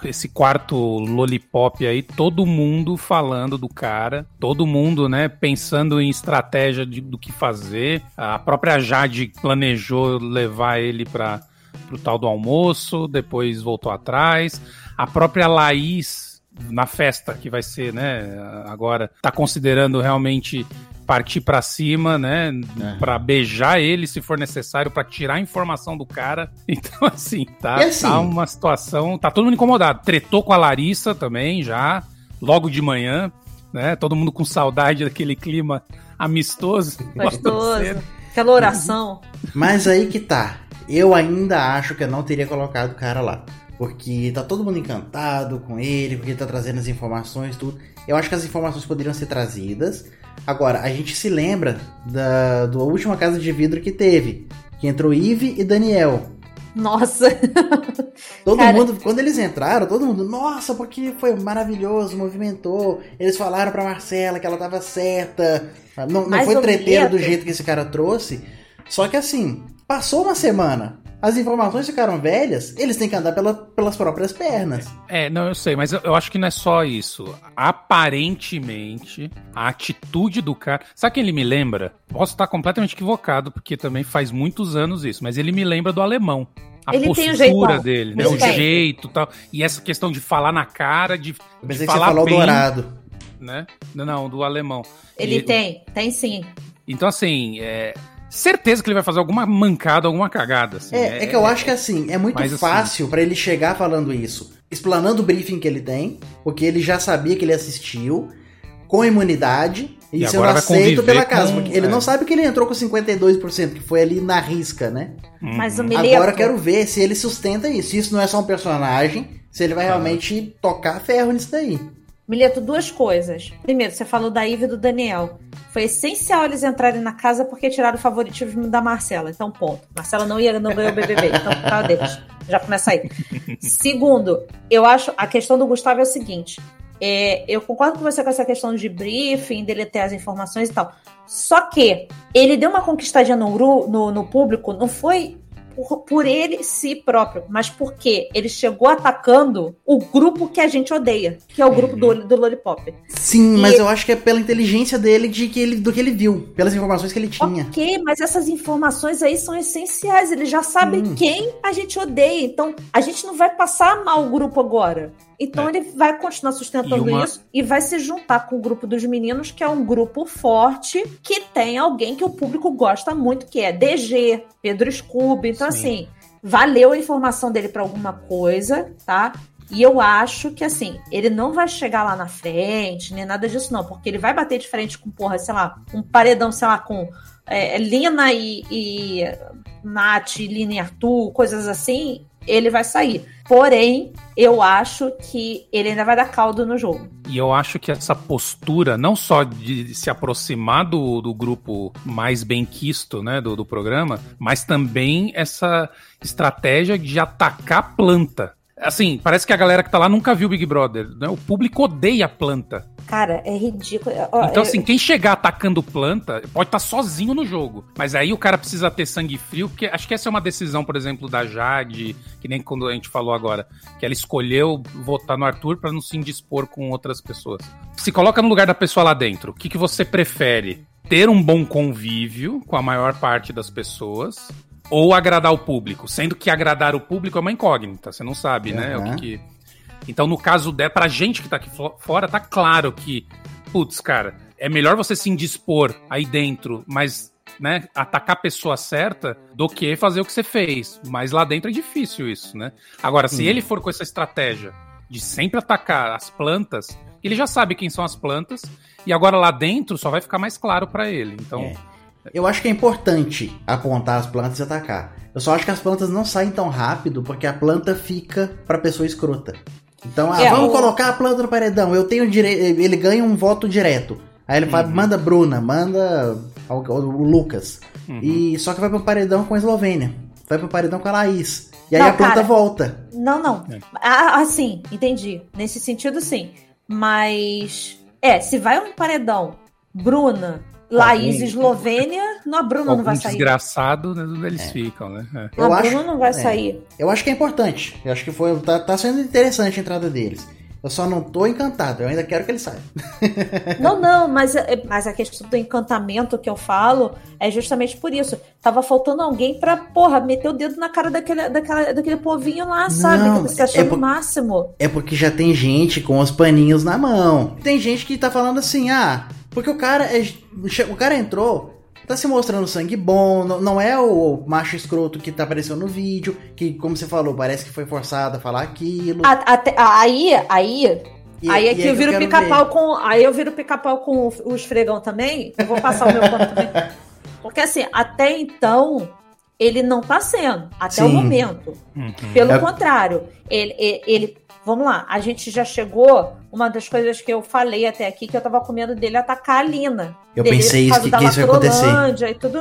Esse quarto lollipop aí, todo mundo falando do cara, todo mundo, né, pensando em estratégia de- do que fazer. A própria Jade planejou levar ele para pro tal do almoço, depois voltou atrás. A própria Laís na festa que vai ser, né, agora tá considerando realmente partir pra cima, né, É. Pra beijar ele se for necessário, pra tirar a informação do cara. Então assim, tá, assim? tá uma situação, tá todo mundo incomodado. Tretou com a Larissa também já, logo de manhã, né? Todo mundo com saudade daquele clima amistoso. Gostoso. cedo. Aquela oração. Mas aí que tá. Eu ainda acho que eu não teria colocado o cara lá. Porque tá todo mundo encantado com ele, porque ele tá trazendo as informações, tudo. Eu acho que as informações poderiam ser trazidas. Agora, a gente se lembra da, da última casa de vidro que teve. Que entrou Ive e Daniel. Nossa. Todo Cara. mundo, quando eles entraram, todo mundo, nossa, porque foi maravilhoso, movimentou. Eles falaram pra Marcela que ela tava certa. Não, não foi treteiro do jeito que esse cara trouxe. Só que assim, passou uma semana, as informações ficaram velhas, eles têm que andar pela- pelas próprias pernas. É, não, eu sei, mas eu, eu acho que não é só isso. Aparentemente, a atitude do cara. Sabe quem ele me lembra? Posso estar completamente equivocado, porque também faz muitos anos isso, mas ele me lembra do alemão. A Ele tem um postura dele, né? Ele O tem. jeito e tal. E essa questão de falar na cara, de, Eu de pensei que você falar falou bem, dourado. né? Não, não, do alemão. Ele E- tem, tem sim. Então, assim, é, certeza que ele vai fazer alguma mancada, alguma cagada. assim. É, é que eu acho que assim, é muito Mas, assim- fácil pra ele chegar falando isso, explanando o briefing que ele tem, porque ele já sabia que ele assistiu, com imunidade, e, E sendo agora aceito pela casa. com- Porque ele é. não sabe que ele entrou com 52%, que foi ali na risca, né? Uhum. Mas o Mileto, Agora eu quero ver se ele sustenta isso. Se isso não é só um personagem, se ele vai realmente tocar ferro nisso daí. Mileto, duas coisas. Primeiro, você falou da Iva e do Daniel. Foi essencial eles entrarem na casa porque tiraram o favoritismo da Marcela. Então, ponto. Marcela não ia não ganhou o BBB. Então, por causa deles. Já começa aí. Segundo, eu acho a questão do Gustavo é o seguinte: é, eu concordo com você com essa questão de briefing, dele ter as informações e tal. Só que ele deu uma conquistadinha no, no, no público, não foi por, por ele si próprio, mas porque ele chegou atacando o grupo que a gente odeia, que é o grupo do, do Lollipop. Sim, e mas eu acho que é pela inteligência dele de que ele, do que ele viu, pelas informações que ele tinha. Ok, mas essas informações aí são essenciais. Ele já sabe hum. quem a gente odeia. Então, a gente não vai passar mal o grupo agora. Então é. ele vai continuar sustentando e uma... isso e vai se juntar com o grupo dos meninos, que é um grupo forte, que tem alguém que o público gosta muito, que é DG, Pedro Scooby. Então, Sim. assim, valeu a informação dele para alguma coisa, tá? E eu acho que, assim, ele não vai chegar lá na frente, nem nada disso, não, porque ele vai bater de frente com, porra, sei lá, um paredão, sei lá, com é, Lina e, e Nath, Lina e Arthur, coisas assim, ele vai sair. Porém, eu acho que ele ainda vai dar caldo no jogo. E eu acho que essa postura, não só de se aproximar do, do grupo mais bem quisto né, do, do programa, mas também essa estratégia de atacar a planta. Assim, parece que a galera que tá lá nunca viu Big Brother. Né? O público odeia a planta. Cara, é ridículo. Então, assim, quem chegar atacando planta pode estar tá sozinho no jogo. Mas aí o cara precisa ter sangue frio, porque acho que essa é uma decisão, por exemplo, da Jade, que nem quando a gente falou agora, que ela escolheu votar no Arthur para não se indispor com outras pessoas. Se coloca no lugar da pessoa lá dentro, o que, que você prefere? Ter um bom convívio com a maior parte das pessoas ou agradar o público? Sendo que agradar o público é uma incógnita, você não sabe, uhum. né? O que, que então, no caso dela, pra gente que tá aqui fora, tá claro que, putz, cara, é melhor você se indispor aí dentro, mas né, atacar a pessoa certa do que fazer o que você fez. Mas lá dentro é difícil isso, né? Agora, se hum. ele for com essa estratégia de sempre atacar as plantas, ele já sabe quem são as plantas e agora lá dentro só vai ficar mais claro para ele. Então, é. eu acho que é importante apontar as plantas e atacar. Eu só acho que as plantas não saem tão rápido porque a planta fica para pessoa escrota. Então, ah, é, vamos o... colocar a planta no paredão. Eu tenho direito. Ele ganha um voto direto. Aí ele uhum. vai, manda Bruna, manda o, o Lucas. Uhum. E só que vai pro paredão com a Eslovênia. Vai pro paredão com a Laís. E aí não, a planta cara, volta. Não, não. É. Ah, sim, entendi. Nesse sentido, sim. Mas. É, se vai um paredão, Bruna, Laís Eslovênia, a Bruna não vai sair. desgraçado, né, eles é. ficam, né? É. Eu a Bruna não vai é. sair. Eu acho que é importante. Eu acho que foi tá, tá sendo interessante a entrada deles. Eu só não tô encantado, eu ainda quero que ele saia. não, não, mas, é, mas a questão do encantamento que eu falo é justamente por isso. Tava faltando alguém pra, porra, meter o dedo na cara daquele, daquela, daquele povinho lá, sabe? Não, que você achou é o máximo. É porque já tem gente com os paninhos na mão. Tem gente que tá falando assim, ah, porque o cara é, o cara entrou, tá se mostrando sangue bom, não, não é o macho escroto que tá aparecendo no vídeo, que, como você falou, parece que foi forçado a falar aquilo. Até, aí, aí. E, aí é que eu viro pica-pau com. Aí eu viro pica-pau com o esfregão também. Eu vou passar o meu pano também. Porque assim, até então, ele não tá sendo, até Sim. o momento. Uhum. Pelo é... contrário, ele, ele, ele Vamos lá, a gente já chegou. Uma das coisas que eu falei até aqui, que eu tava com medo dele atacar a Lina. Eu pensei isso, que, que isso ia acontecer. E tudo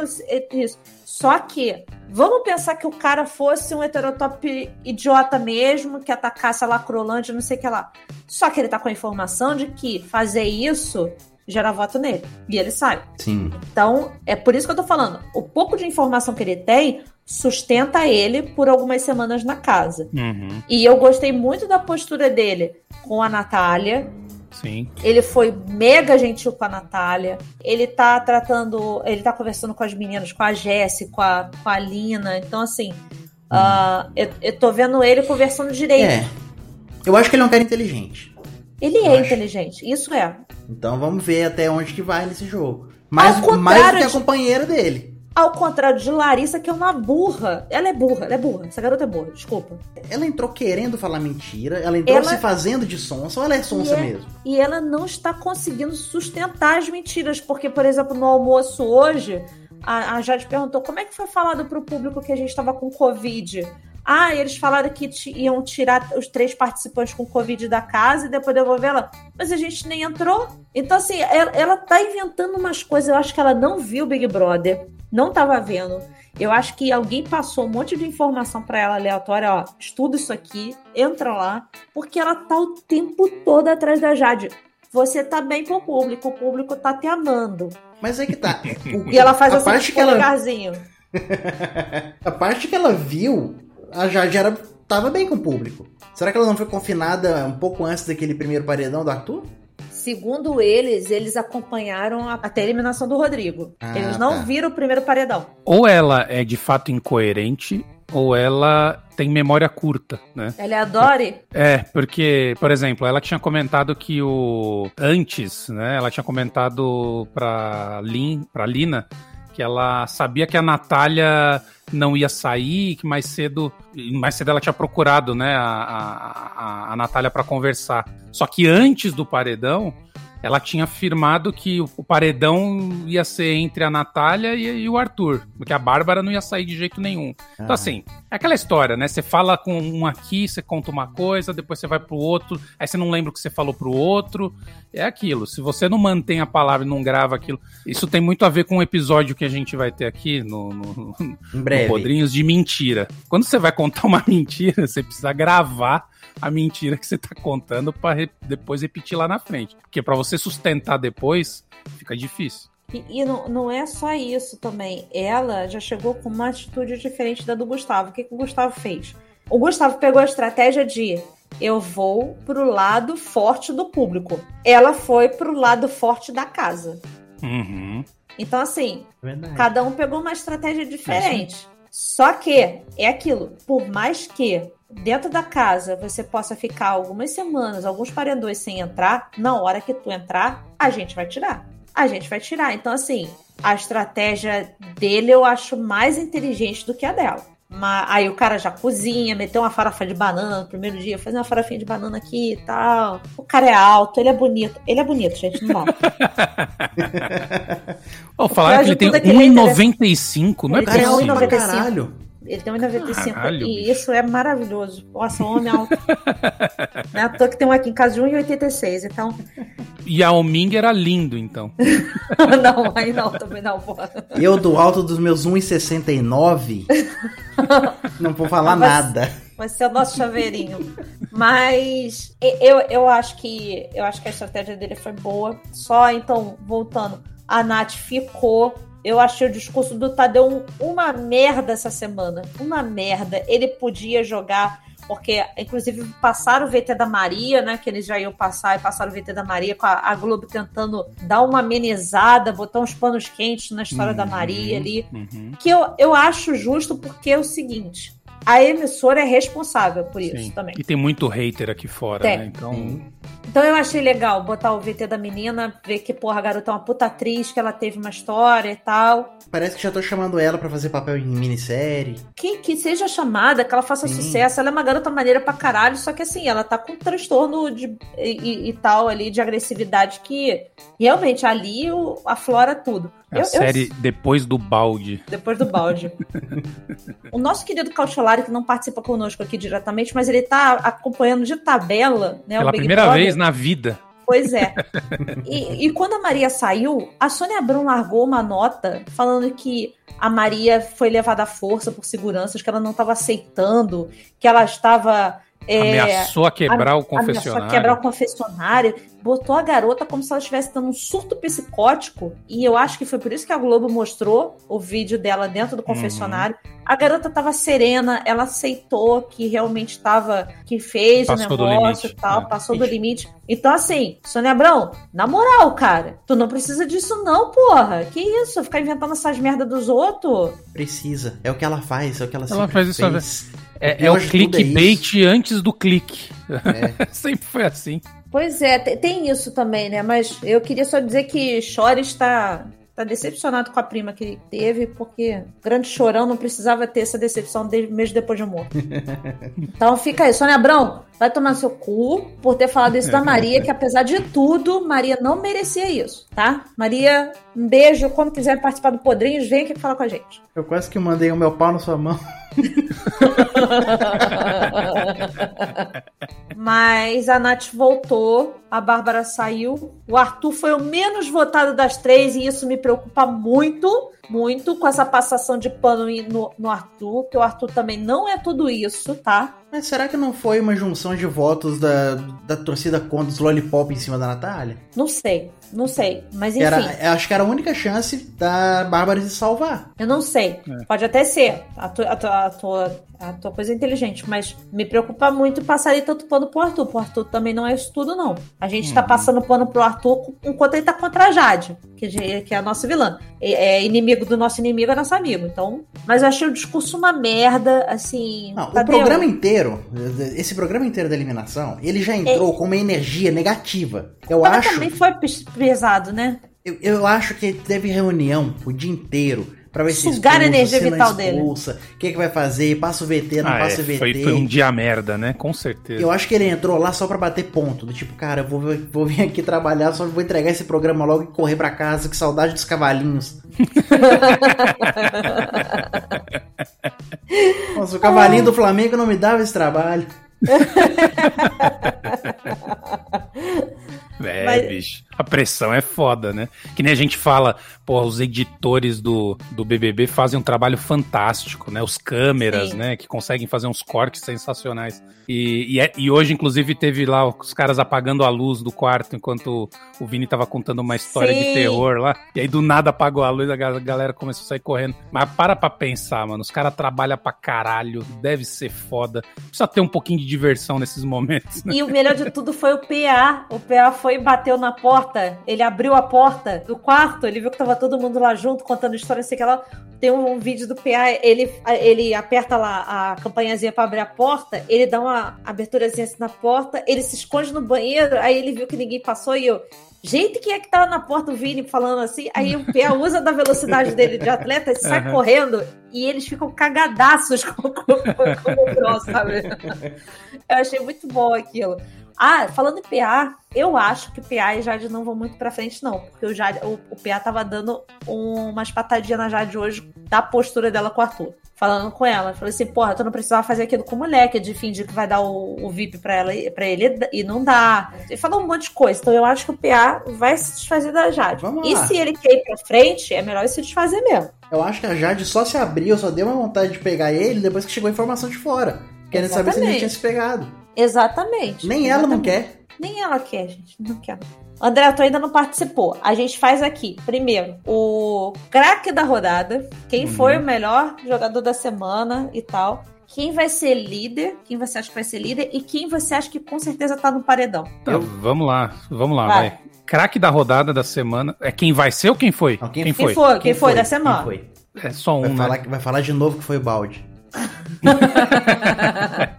isso. Só que, vamos pensar que o cara fosse um heterotop idiota mesmo, que atacasse a Lacrolândia, não sei o que lá. Só que ele tá com a informação de que fazer isso gera voto nele. E ele sabe. Sim. Então, é por isso que eu tô falando. O pouco de informação que ele tem sustenta ele por algumas semanas na casa. Uhum. E eu gostei muito da postura dele com a Natália. Sim. Ele foi mega gentil com a Natália. Ele tá tratando. Ele tá conversando com as meninas, com a Jéssica, com a, com a Lina. Então, assim. Uhum. Uh, eu, eu tô vendo ele conversando direito. É. Eu acho que ele é um cara inteligente. Ele eu é acho. inteligente, isso é. Então vamos ver até onde que vai nesse jogo. Mais, mais do que a companheira dele. Ao contrário de Larissa, que é uma burra. Ela é burra, ela é burra. Essa garota é burra, desculpa. Ela entrou querendo falar mentira, ela entrou ela... se fazendo de sonsa, ou ela é sonsa e é... mesmo? E ela não está conseguindo sustentar as mentiras, porque, por exemplo, no almoço hoje, a, a Jade perguntou como é que foi falado para o público que a gente estava com Covid. Ah, eles falaram que iam tirar os três participantes com Covid da casa e depois devolver ela. Mas a gente nem entrou. Então, assim, ela, ela tá inventando umas coisas. Eu acho que ela não viu Big Brother não tava vendo. Eu acho que alguém passou um monte de informação para ela aleatória, ó, estuda isso aqui, entra lá, porque ela tá o tempo todo atrás da Jade. Você tá bem com o público, o público tá te amando. Mas é que tá. O, e ela faz a assim parte que ela... lugarzinho. a parte que ela viu, a Jade era, tava bem com o público. Será que ela não foi confinada um pouco antes daquele primeiro paredão do Arthur? Segundo eles, eles acompanharam até a eliminação do Rodrigo. Ah, eles não tá. viram o primeiro paredão. Ou ela é de fato incoerente, ou ela tem memória curta, né? Ela é a Dory? É, porque, por exemplo, ela tinha comentado que o. Antes, né? Ela tinha comentado pra, Lin, pra Lina que ela sabia que a Natália não ia sair, que mais cedo, mais cedo ela tinha procurado, né, a, a, a Natália para conversar. Só que antes do paredão, ela tinha afirmado que o, paredão ia ser entre a Natália e, e, o Arthur, porque a Bárbara não ia sair de jeito nenhum. Ah. Então, assim, é aquela história, né? Você fala com um aqui, você conta uma coisa, depois você vai pro outro, aí você não lembra o que você falou pro outro. É aquilo. Se você não mantém a palavra e não grava aquilo. Isso tem muito a ver com um episódio que a gente vai ter aqui no, no, no Podrinhos de mentira. Quando você vai contar uma mentira, você precisa gravar a mentira que você tá contando para re depois repetir lá na frente. Porque para você sustentar depois, fica difícil. E, e não, não, é só isso também. Ela já chegou com uma atitude diferente da do Gustavo. O que, que o Gustavo fez? O Gustavo pegou a estratégia de eu vou pro lado forte do público. Ela foi pro lado forte da casa. Uhum. Então, assim, Verdade. cada um pegou uma estratégia diferente. Só que é aquilo, por mais que dentro da casa você possa ficar algumas semanas, alguns paredões sem entrar, na hora que tu entrar, a gente vai tirar. A gente vai tirar. Então, assim, a estratégia dele eu acho mais inteligente do que a dela. Mas, aí o cara já cozinha, meteu uma farofa de banana no primeiro dia, fazer uma farofinha de banana aqui e tal. O cara é alto, ele é bonito. Ele é bonito, gente, não dá. falaram que ele tem 1,95, não é possível. Ele tem 1,95. Ele tem 1,95 Caralho, e bicho. isso é maravilhoso. Nossa, homem alto. não é à toa que tem um aqui em casa de 1,86, então... E a Oming era lindo, então. não, aí não, também não, porra. Eu do alto dos meus 1,69 não vou falar vai, nada. Vai ser o nosso chaveirinho. Mas eu, eu acho que eu acho que a estratégia dele foi boa. Só então, voltando, a Nath ficou eu achei o discurso do Tadeu uma merda essa semana. Uma merda. Ele podia jogar, porque, inclusive, passaram o VT da Maria, né? Que eles já iam passar e passaram o VT da Maria com a, a Globo tentando dar uma amenizada, botar uns panos quentes na história uhum, da Maria ali. Uhum. Que eu, eu acho justo, porque é o seguinte: a emissora é responsável por isso Sim. também. E tem muito hater aqui fora, tem. né? Então. Então eu achei legal botar o VT da menina, ver que, porra, a garota é uma puta atriz, que ela teve uma história e tal. Parece que já tô chamando ela para fazer papel em minissérie. Que, que seja chamada, que ela faça Sim. sucesso. Ela é uma garota maneira pra caralho, só que assim, ela tá com um transtorno de, e, e tal ali de agressividade que realmente ali o, aflora tudo. A eu, série eu... Depois do Balde. Depois do Balde. o nosso querido Cautiolari, que não participa conosco aqui diretamente, mas ele tá acompanhando de tabela, né? Pela primeira Brother. Vez na vida. Pois é. E, e, quando a Maria saiu, a Sônia Abrão largou uma nota falando que a Maria foi levada à força por seguranças, que ela não estava aceitando, que ela estava é, ameaçou a quebrar a, o confessionário. Ameaçou a quebrar o confessionário. Botou a garota como se ela estivesse dando um surto psicótico. E eu acho que foi por isso que a Globo mostrou o vídeo dela dentro do uhum. confessionário. Uhum. A garota estava serena, ela aceitou que realmente estava, que fez passou o negócio e tal, né? passou do limite. Então, assim, Sônia Abrão, na moral, cara, tu não precisa disso, não, porra. Que isso? Ficar inventando essas merdas dos outros? Precisa. É o que ela faz, é o que ela, ela faz isso fez. É, é o clickbait é antes do clique. É. Sempre foi assim. Pois é, tem isso também, né? Mas eu queria só dizer que Chore está tá decepcionado com a prima que teve, porque grande chorão não precisava ter essa decepção mesmo depois de morto. então fica aí, Sônia Abrão, vai tomar seu cu por ter falado isso da Maria, que apesar de tudo, Maria não merecia isso, tá? Maria, um beijo. Quando quiser participar do Podrinhos, vem aqui falar com a gente. Eu quase que mandei o meu pau na sua mão. Mas a Nath voltou a Bárbara saiu. O Arthur foi o menos votado das três e isso me preocupa muito, muito com essa passação de pano no, no Arthur, que o Arthur também não é tudo isso, tá? Mas será que não foi uma junção de votos da, da torcida contra os Lollipop em cima da Natália? Não sei, não sei. Mas enfim. Era, acho que era a única chance da Bárbara se salvar. Eu não sei. É. Pode até ser. A tua, a, tua, a, tua, a tua coisa é inteligente, mas me preocupa muito passar tanto pano pro Arthur. O Arthur também não é isso tudo, não. A gente tá uhum. tá passando pano pro Arthur enquanto ele tá contra a Jade, que, que é a nossa vilã. É, é inimigo do nosso inimigo, é nosso amigo. Então. Mas eu achei o discurso uma merda, assim. Não, o programa inteiro inteiro, esse programa inteiro da eliminação, ele já entrou é. com uma energia negativa. Eu Mas acho. também foi pesado, né? Eu, eu acho que teve reunião o dia inteiro pra ver se Sugar a energia vital dele. O que, que vai fazer? Passa o VT, não ah, passa é, o VT. Foi, foi, um dia merda, né? Com certeza. Eu acho que ele entrou lá só pra bater ponto. Do tipo, cara, eu vou, vou vir aqui trabalhar, só vou entregar esse programa logo e correr pra casa. Que saudade dos cavalinhos. Nossa, o cavalinho do Flamengo não me dava esse trabalho. É, Mas... bicho. A pressão é foda, né? Que nem a gente fala, pô, os editores do, do BBB fazem um trabalho fantástico, né? Os câmeras, Sim. né? Que conseguem fazer uns cortes sensacionais. E, e, é, e, hoje, inclusive, teve lá os caras apagando a luz do quarto enquanto o Vini tava contando uma história Sim. de terror lá. E aí do nada apagou a luz, a galera começou a sair correndo. Mas para pra pensar, mano. Os caras trabalham pra caralho, deve ser foda. Precisa ter um pouquinho de diversão nesses momentos. Né? E o melhor de tudo foi o PA. O PA foi e bateu na porta ele abriu a porta do quarto, ele viu que tava todo mundo lá junto, contando história, sei que ela tem um vídeo do PA, ele, ele aperta lá a campanhazinha para abrir a porta, ele dá uma aberturazinha assim na porta, ele se esconde no banheiro, aí ele viu que ninguém passou e eu, gente, quem é que tá na porta do Vini falando assim? Aí o PA usa da velocidade dele de atleta, sai uhum. correndo e eles ficam cagadaços com, com, com, com o sabe? Eu achei muito bom aquilo. Ah, falando em PA, eu acho que PA e Jade não vão muito pra frente, não. Porque o, Jade, o, o PA tava dando um, umas patadinhas na Jade hoje da postura dela com o Arthur. Falando com ela. Falei assim, porra, tu não precisava fazer aquilo com mulher, que é de fingir que vai dar o, o VIP pra, ela, pra ele e não dá. Ele falou um monte de coisa. Então eu acho que o PA vai se desfazer da Jade. Vamos e lá. se ele quer ir pra frente, é melhor ele se desfazer mesmo. Eu acho que a Jade só se abriu, só deu uma vontade de pegar ele depois que chegou a informação de fora. Querendo saber se ele tinha se pegado. Exatamente. Nem exatamente. ela não quer. Nem ela quer, gente. Não quer. André, tu ainda não participou. A gente faz aqui, primeiro, o craque da rodada. Quem uhum. foi o melhor jogador da semana e tal. Quem vai ser líder? Quem você acha que vai ser líder? E quem você acha que com certeza tá no paredão? Tá, Eu... vamos lá, vamos lá, vai. vai. Craque da rodada da semana. É quem vai ser ou quem foi? Não, quem, quem, foi? Quem foi? Quem, quem foi, foi da semana? Foi? É só um, vai né? Falar, vai falar de novo que foi o balde.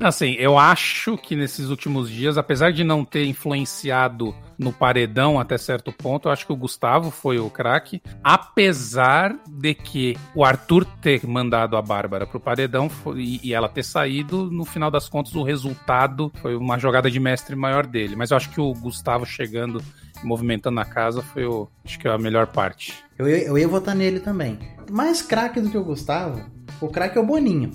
Assim, eu acho que nesses últimos dias, apesar de não ter influenciado no paredão até certo ponto, eu acho que o Gustavo foi o craque. Apesar de que o Arthur ter mandado a Bárbara pro paredão e ela ter saído, no final das contas, o resultado foi uma jogada de mestre maior dele. Mas eu acho que o Gustavo chegando movimentando a casa foi o, acho que é a melhor parte. Eu, eu ia votar nele também. Mais craque do que o Gustavo, o craque é o Boninho.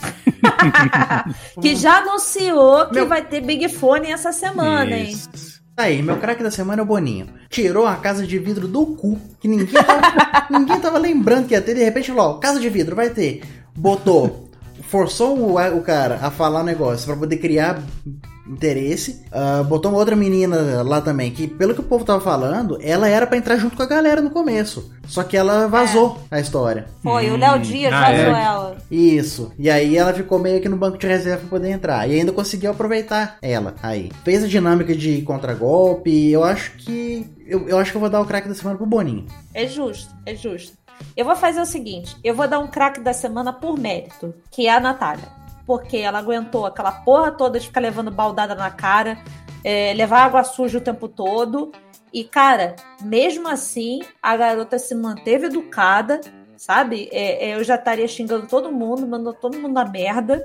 que já anunciou que meu... vai ter Big Fone essa semana, Isso. hein? Aí, meu craque da semana é o Boninho. Tirou a casa de vidro do cu, que ninguém tava, ninguém tava lembrando que ia ter. De repente falou: ó, casa de vidro vai ter. Botou, forçou o, o cara a falar o negócio para poder criar interesse. Uh, botou uma outra menina lá também, que pelo que o povo tava falando, ela era para entrar junto com a galera no começo. Só que ela vazou é. a história. Foi, hum. o Léo Dias ah, vazou é. ela. Isso. E aí ela ficou meio que no banco de reserva pra poder entrar. E ainda conseguiu aproveitar ela aí. Fez a dinâmica de contragolpe. Eu acho que. Eu, eu acho que eu vou dar o craque da semana pro Boninho. É justo, é justo. Eu vou fazer o seguinte: eu vou dar um craque da semana por mérito, que é a Natália porque ela aguentou aquela porra toda de ficar levando baldada na cara, é, levar água suja o tempo todo. E, cara, mesmo assim, a garota se manteve educada, sabe? É, é, eu já estaria xingando todo mundo, mandando todo mundo na merda.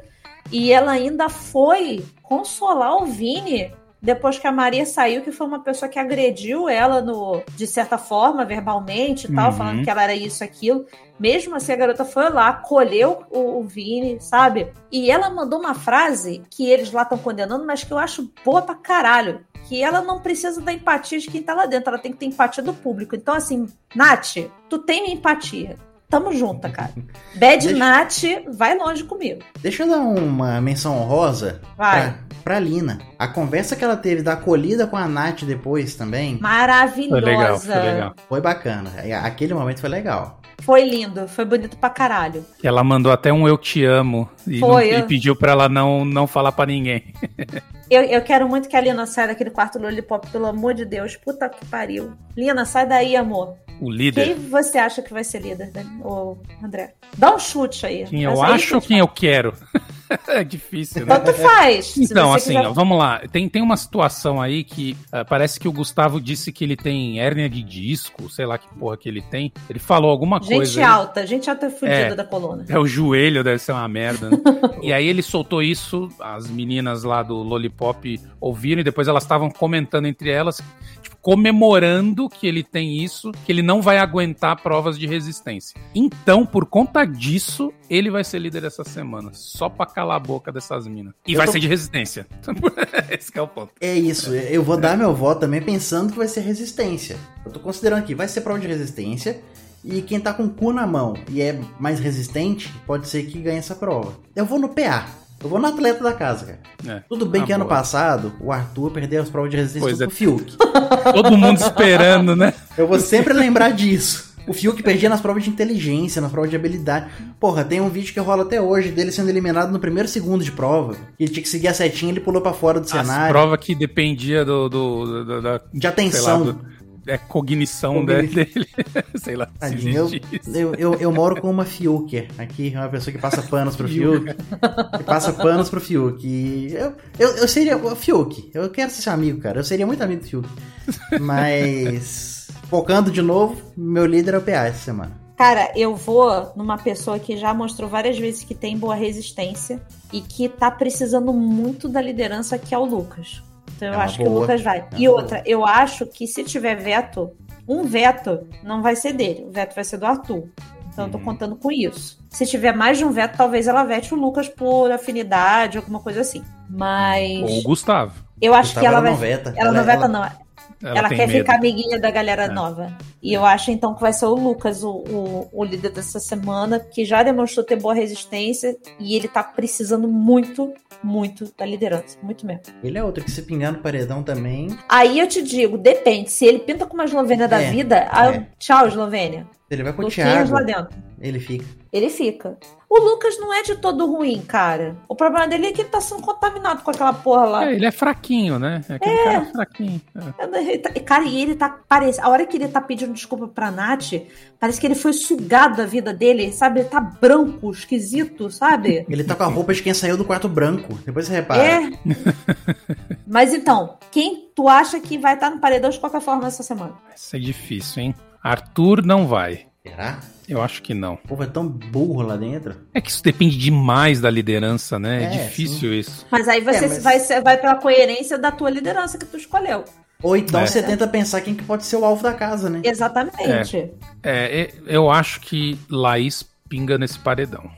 E ela ainda foi consolar o Vini depois que a Maria saiu, que foi uma pessoa que agrediu ela no, de certa forma, verbalmente e tal, uhum. falando que ela era isso, aquilo. Mesmo assim, a garota foi lá, colheu o, o Vini, sabe? E ela mandou uma frase que eles lá estão condenando, mas que eu acho boa pra caralho. que ela não precisa da empatia de quem tá lá dentro, ela tem que ter empatia do público. Então, assim, Nath, tu tem minha empatia. Tamo junta, cara. Bad Deixa- Nath, vai longe comigo. Deixa eu dar uma menção honrosa Vai. pra, pra Lina. A conversa que ela teve da acolhida com a Nath depois também Maravilhosa. Foi legal, foi legal. foi bacana. Aquele momento foi legal. Foi lindo, foi bonito pra caralho. Ela mandou até um eu te amo e, não- Foi, e pediu pra ela não, não falar pra ninguém. Eu, eu quero muito que a Lina saia daquele quarto Lollipop, pelo amor de Deus. Puta que pariu. Lina, sai daí, amor. O Quem líder. você acha que vai ser líder, né? Ô, André? Dá um chute aí. Quem eu acho ou que- quem eu quero? é difícil, né? Tanto faz. Então, assim, quiser- ó, vamos lá. Tem, tem uma situação aí que ah, parece que o Gustavo disse que ele tem hérnia de disco, sei lá que porra que ele tem. Ele falou alguma Gente coisa. aí. alta, gente alta fudida É. da coluna. É o joelho, deve ser uma merda. Né? e aí ele soltou isso, as meninas lá do Lollipop ouviram e depois elas estavam comentando entre elas, tipo, comemorando que ele tem isso, que ele não vai aguentar provas de resistência. Então, por conta disso, ele vai ser líder essa semana, só pra calar a boca dessas minas. E Eu vai tô- ser de resistência. Esse que é o ponto. É isso, eu vou dar meu voto também pensando que vai ser resistência. Eu tô considerando aqui, vai ser prova de resistência. E quem tá com o cu na mão e é mais resistente, pode ser que ganhe essa prova. Eu vou no PA. Eu vou no atleta da casa, cara. É. Tudo bem Ah, que ano boa. passado o Arthur perdeu as provas de resistência Pois pro é. Fiuk. Todo mundo esperando, né? Eu vou sempre lembrar disso. O Fiuk perdia nas provas de inteligência, nas provas de habilidade. Porra, tem um vídeo que rola até hoje dele sendo eliminado no primeiro segundo de prova. Ele tinha que seguir a setinha, ele pulou pra fora do As cenário. provas que dependia do, do- do- da De sei lá, atenção. do- é, cognição Cogni- de- dele. sei lá Tadinho, eu, eu, eu, eu moro com uma Fiuker aqui, uma pessoa que passa panos pro Fiuk. que passa panos pro Fiuk. E eu, eu, eu seria. o Fiuk, eu quero ser seu amigo, cara. Eu seria muito amigo do Fiuk. Mas. Focando de novo, meu líder é o PA essa semana. Cara, eu vou numa pessoa que já mostrou várias vezes que tem boa resistência e que tá precisando muito da liderança, que é o Lucas. Então eu É uma acho que o boa. Lucas vai. É e outra, eu acho que se tiver veto, um veto não vai ser dele. O veto vai ser do Arthur. Então eu tô Uhum. contando com isso. Se tiver mais de um veto, talvez ela vete o Lucas por afinidade, alguma coisa assim. Mas Ou o Gustavo. eu acho Gustavo, que ela ela vai. não veta. Ela, não veta, não. Ela, Ela, quer medo. ficar amiguinha da galera É. nova. E eu acho então que vai ser o Lucas, o, o, o líder dessa semana, que já demonstrou ter boa resistência e ele tá precisando muito, muito da liderança. Muito mesmo. Ele é outro que se pingar no paredão também. Aí eu te digo, depende. Se ele pinta com uma Eslovênia da É, vida, aí eu- é. tchau, Eslovênia. Ele vai com o Thiago. lá dentro. Ele fica. Ele fica. O Lucas não é de todo ruim, cara. O problema dele é que ele tá sendo contaminado com aquela porra lá. É, ele é fraquinho, né? É aquele cara fraquinho. É. Ele tá- Cara, e ele tá. Parece, a hora que ele tá pedindo desculpa pra Nath, parece que ele foi sugado da vida dele, sabe? Ele tá branco, esquisito, sabe? Ele tá com a roupa de quem saiu do quarto branco. Depois você repara. É. Mas então, quem tu acha que vai estar no paredão de qualquer forma essa semana? Vai ser difícil, hein? Arthur não vai. Será? Eu acho que não. O povo é tão burro lá dentro. É que isso depende demais da liderança, né? É, É, difícil isso. Mas aí você É, mas- vai, vai pela coerência da tua liderança que tu escolheu. Ou então É. você tenta pensar quem que pode ser o alvo da casa, né? Exatamente. É, é, eu acho que Laís pinga nesse paredão.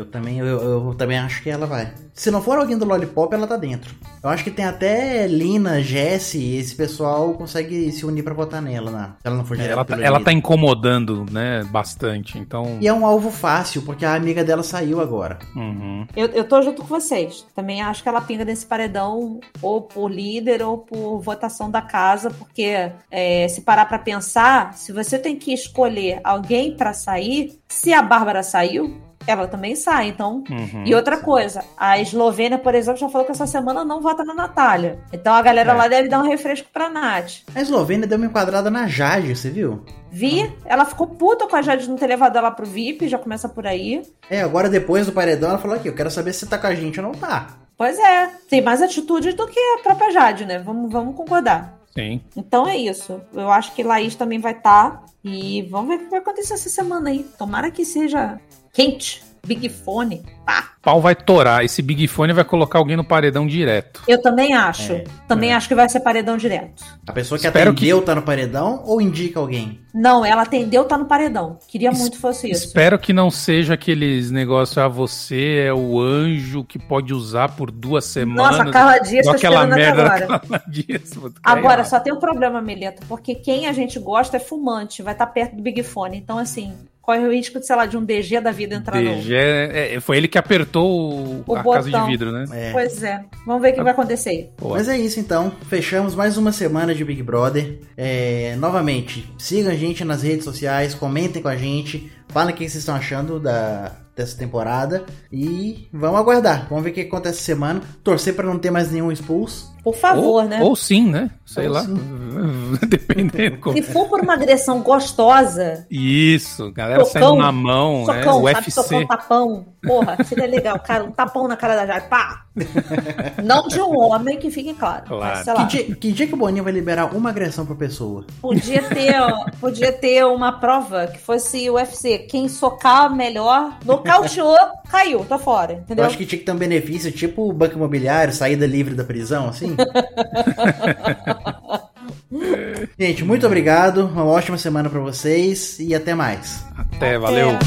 Eu também, eu, eu também acho que ela vai. Se não for alguém do Lollipop, ela tá dentro. Eu acho que tem até Lina, Jesse, esse pessoal consegue se unir pra votar nela, né? Se ela não for direto Ela, tá- pelo ela tá incomodando, né? Bastante. Então. E é um alvo fácil, porque a amiga dela saiu agora. Uhum. Eu, eu tô junto com vocês. Também acho que ela pinga nesse paredão ou por líder ou por votação da casa, porque é, se parar pra pensar, se você tem que escolher alguém pra sair, se a Bárbara saiu, ela também sai. Então. Uhum. E outra coisa, a Eslovênia, por exemplo, já falou que essa semana não vota na Natália. Então a galera É. lá deve dar um refresco pra Nath. A Eslovênia deu uma enquadrada na Jade, você viu? Vi, ela ficou puta com a Jade não ter levado ela pro VIP, já começa por aí. É, agora depois do paredão, ela falou aqui, eu quero saber se você tá com a gente ou não tá. Pois é, tem mais atitude do que a própria Jade, né? Vamos, vamos concordar. Sim. Então é isso. Eu acho que Laís também vai estar. E vamos ver o que vai acontecer essa semana aí. Tomara que seja quente. Big Fone, pá. Pau vai torar. Esse Big Fone vai colocar alguém no paredão direto. Eu também acho. É, também é. acho que vai ser paredão direto. A pessoa que Espero atendeu tá no paredão ou indica alguém? Não, ela atendeu, tá no paredão. Queria Es- muito que fosse isso. Espero que não seja aqueles negócios, ah, você é o anjo que pode usar por duas semanas. Nossa, a Carla Dias tá aquela esperando até merda agora. Carla Dias. que Agora, só tem um problema, Mileta, porque quem a gente gosta é fumante, vai estar perto do Big Fone. Então, assim, corre o risco de, sei lá, de um DG da vida entrar no. DG, é, é, foi ele que apertou o- O a casa de botão. vidro, né? É. Pois é. Vamos ver o que vai acontecer aí. Pô, Mas é isso então. Fechamos mais uma semana de Big Brother. É, novamente, sigam a gente nas redes sociais, comentem com a gente, falem o que vocês estão achando da, dessa temporada. E vamos aguardar. Vamos ver o que acontece essa semana. Torcer pra não ter mais nenhum expulso. Por favor, ou, né? Ou sim, né? Sei Ou lá. Dependendo. Como... Se for por uma agressão gostosa, Isso, galera Socão, saindo na mão, né? socão, sabe? UFC. Socão, tapão. Porra, seria legal, cara. Um tapão na cara da Jade. Pá! Não de um homem, que fique claro. Claro. Mas, sei Que lá, dia, que dia que o Boninho vai liberar uma agressão por pessoa? podia ter, ó, podia ter uma prova que fosse o UFC. Quem socar melhor, nocauteou, caiu, tô fora. Eu Entendeu? acho que tinha que ter um benefício tipo o banco imobiliário, saída livre da prisão, assim. Gente, muito obrigado. Uma ótima semana pra vocês e até mais. Até, valeu. É.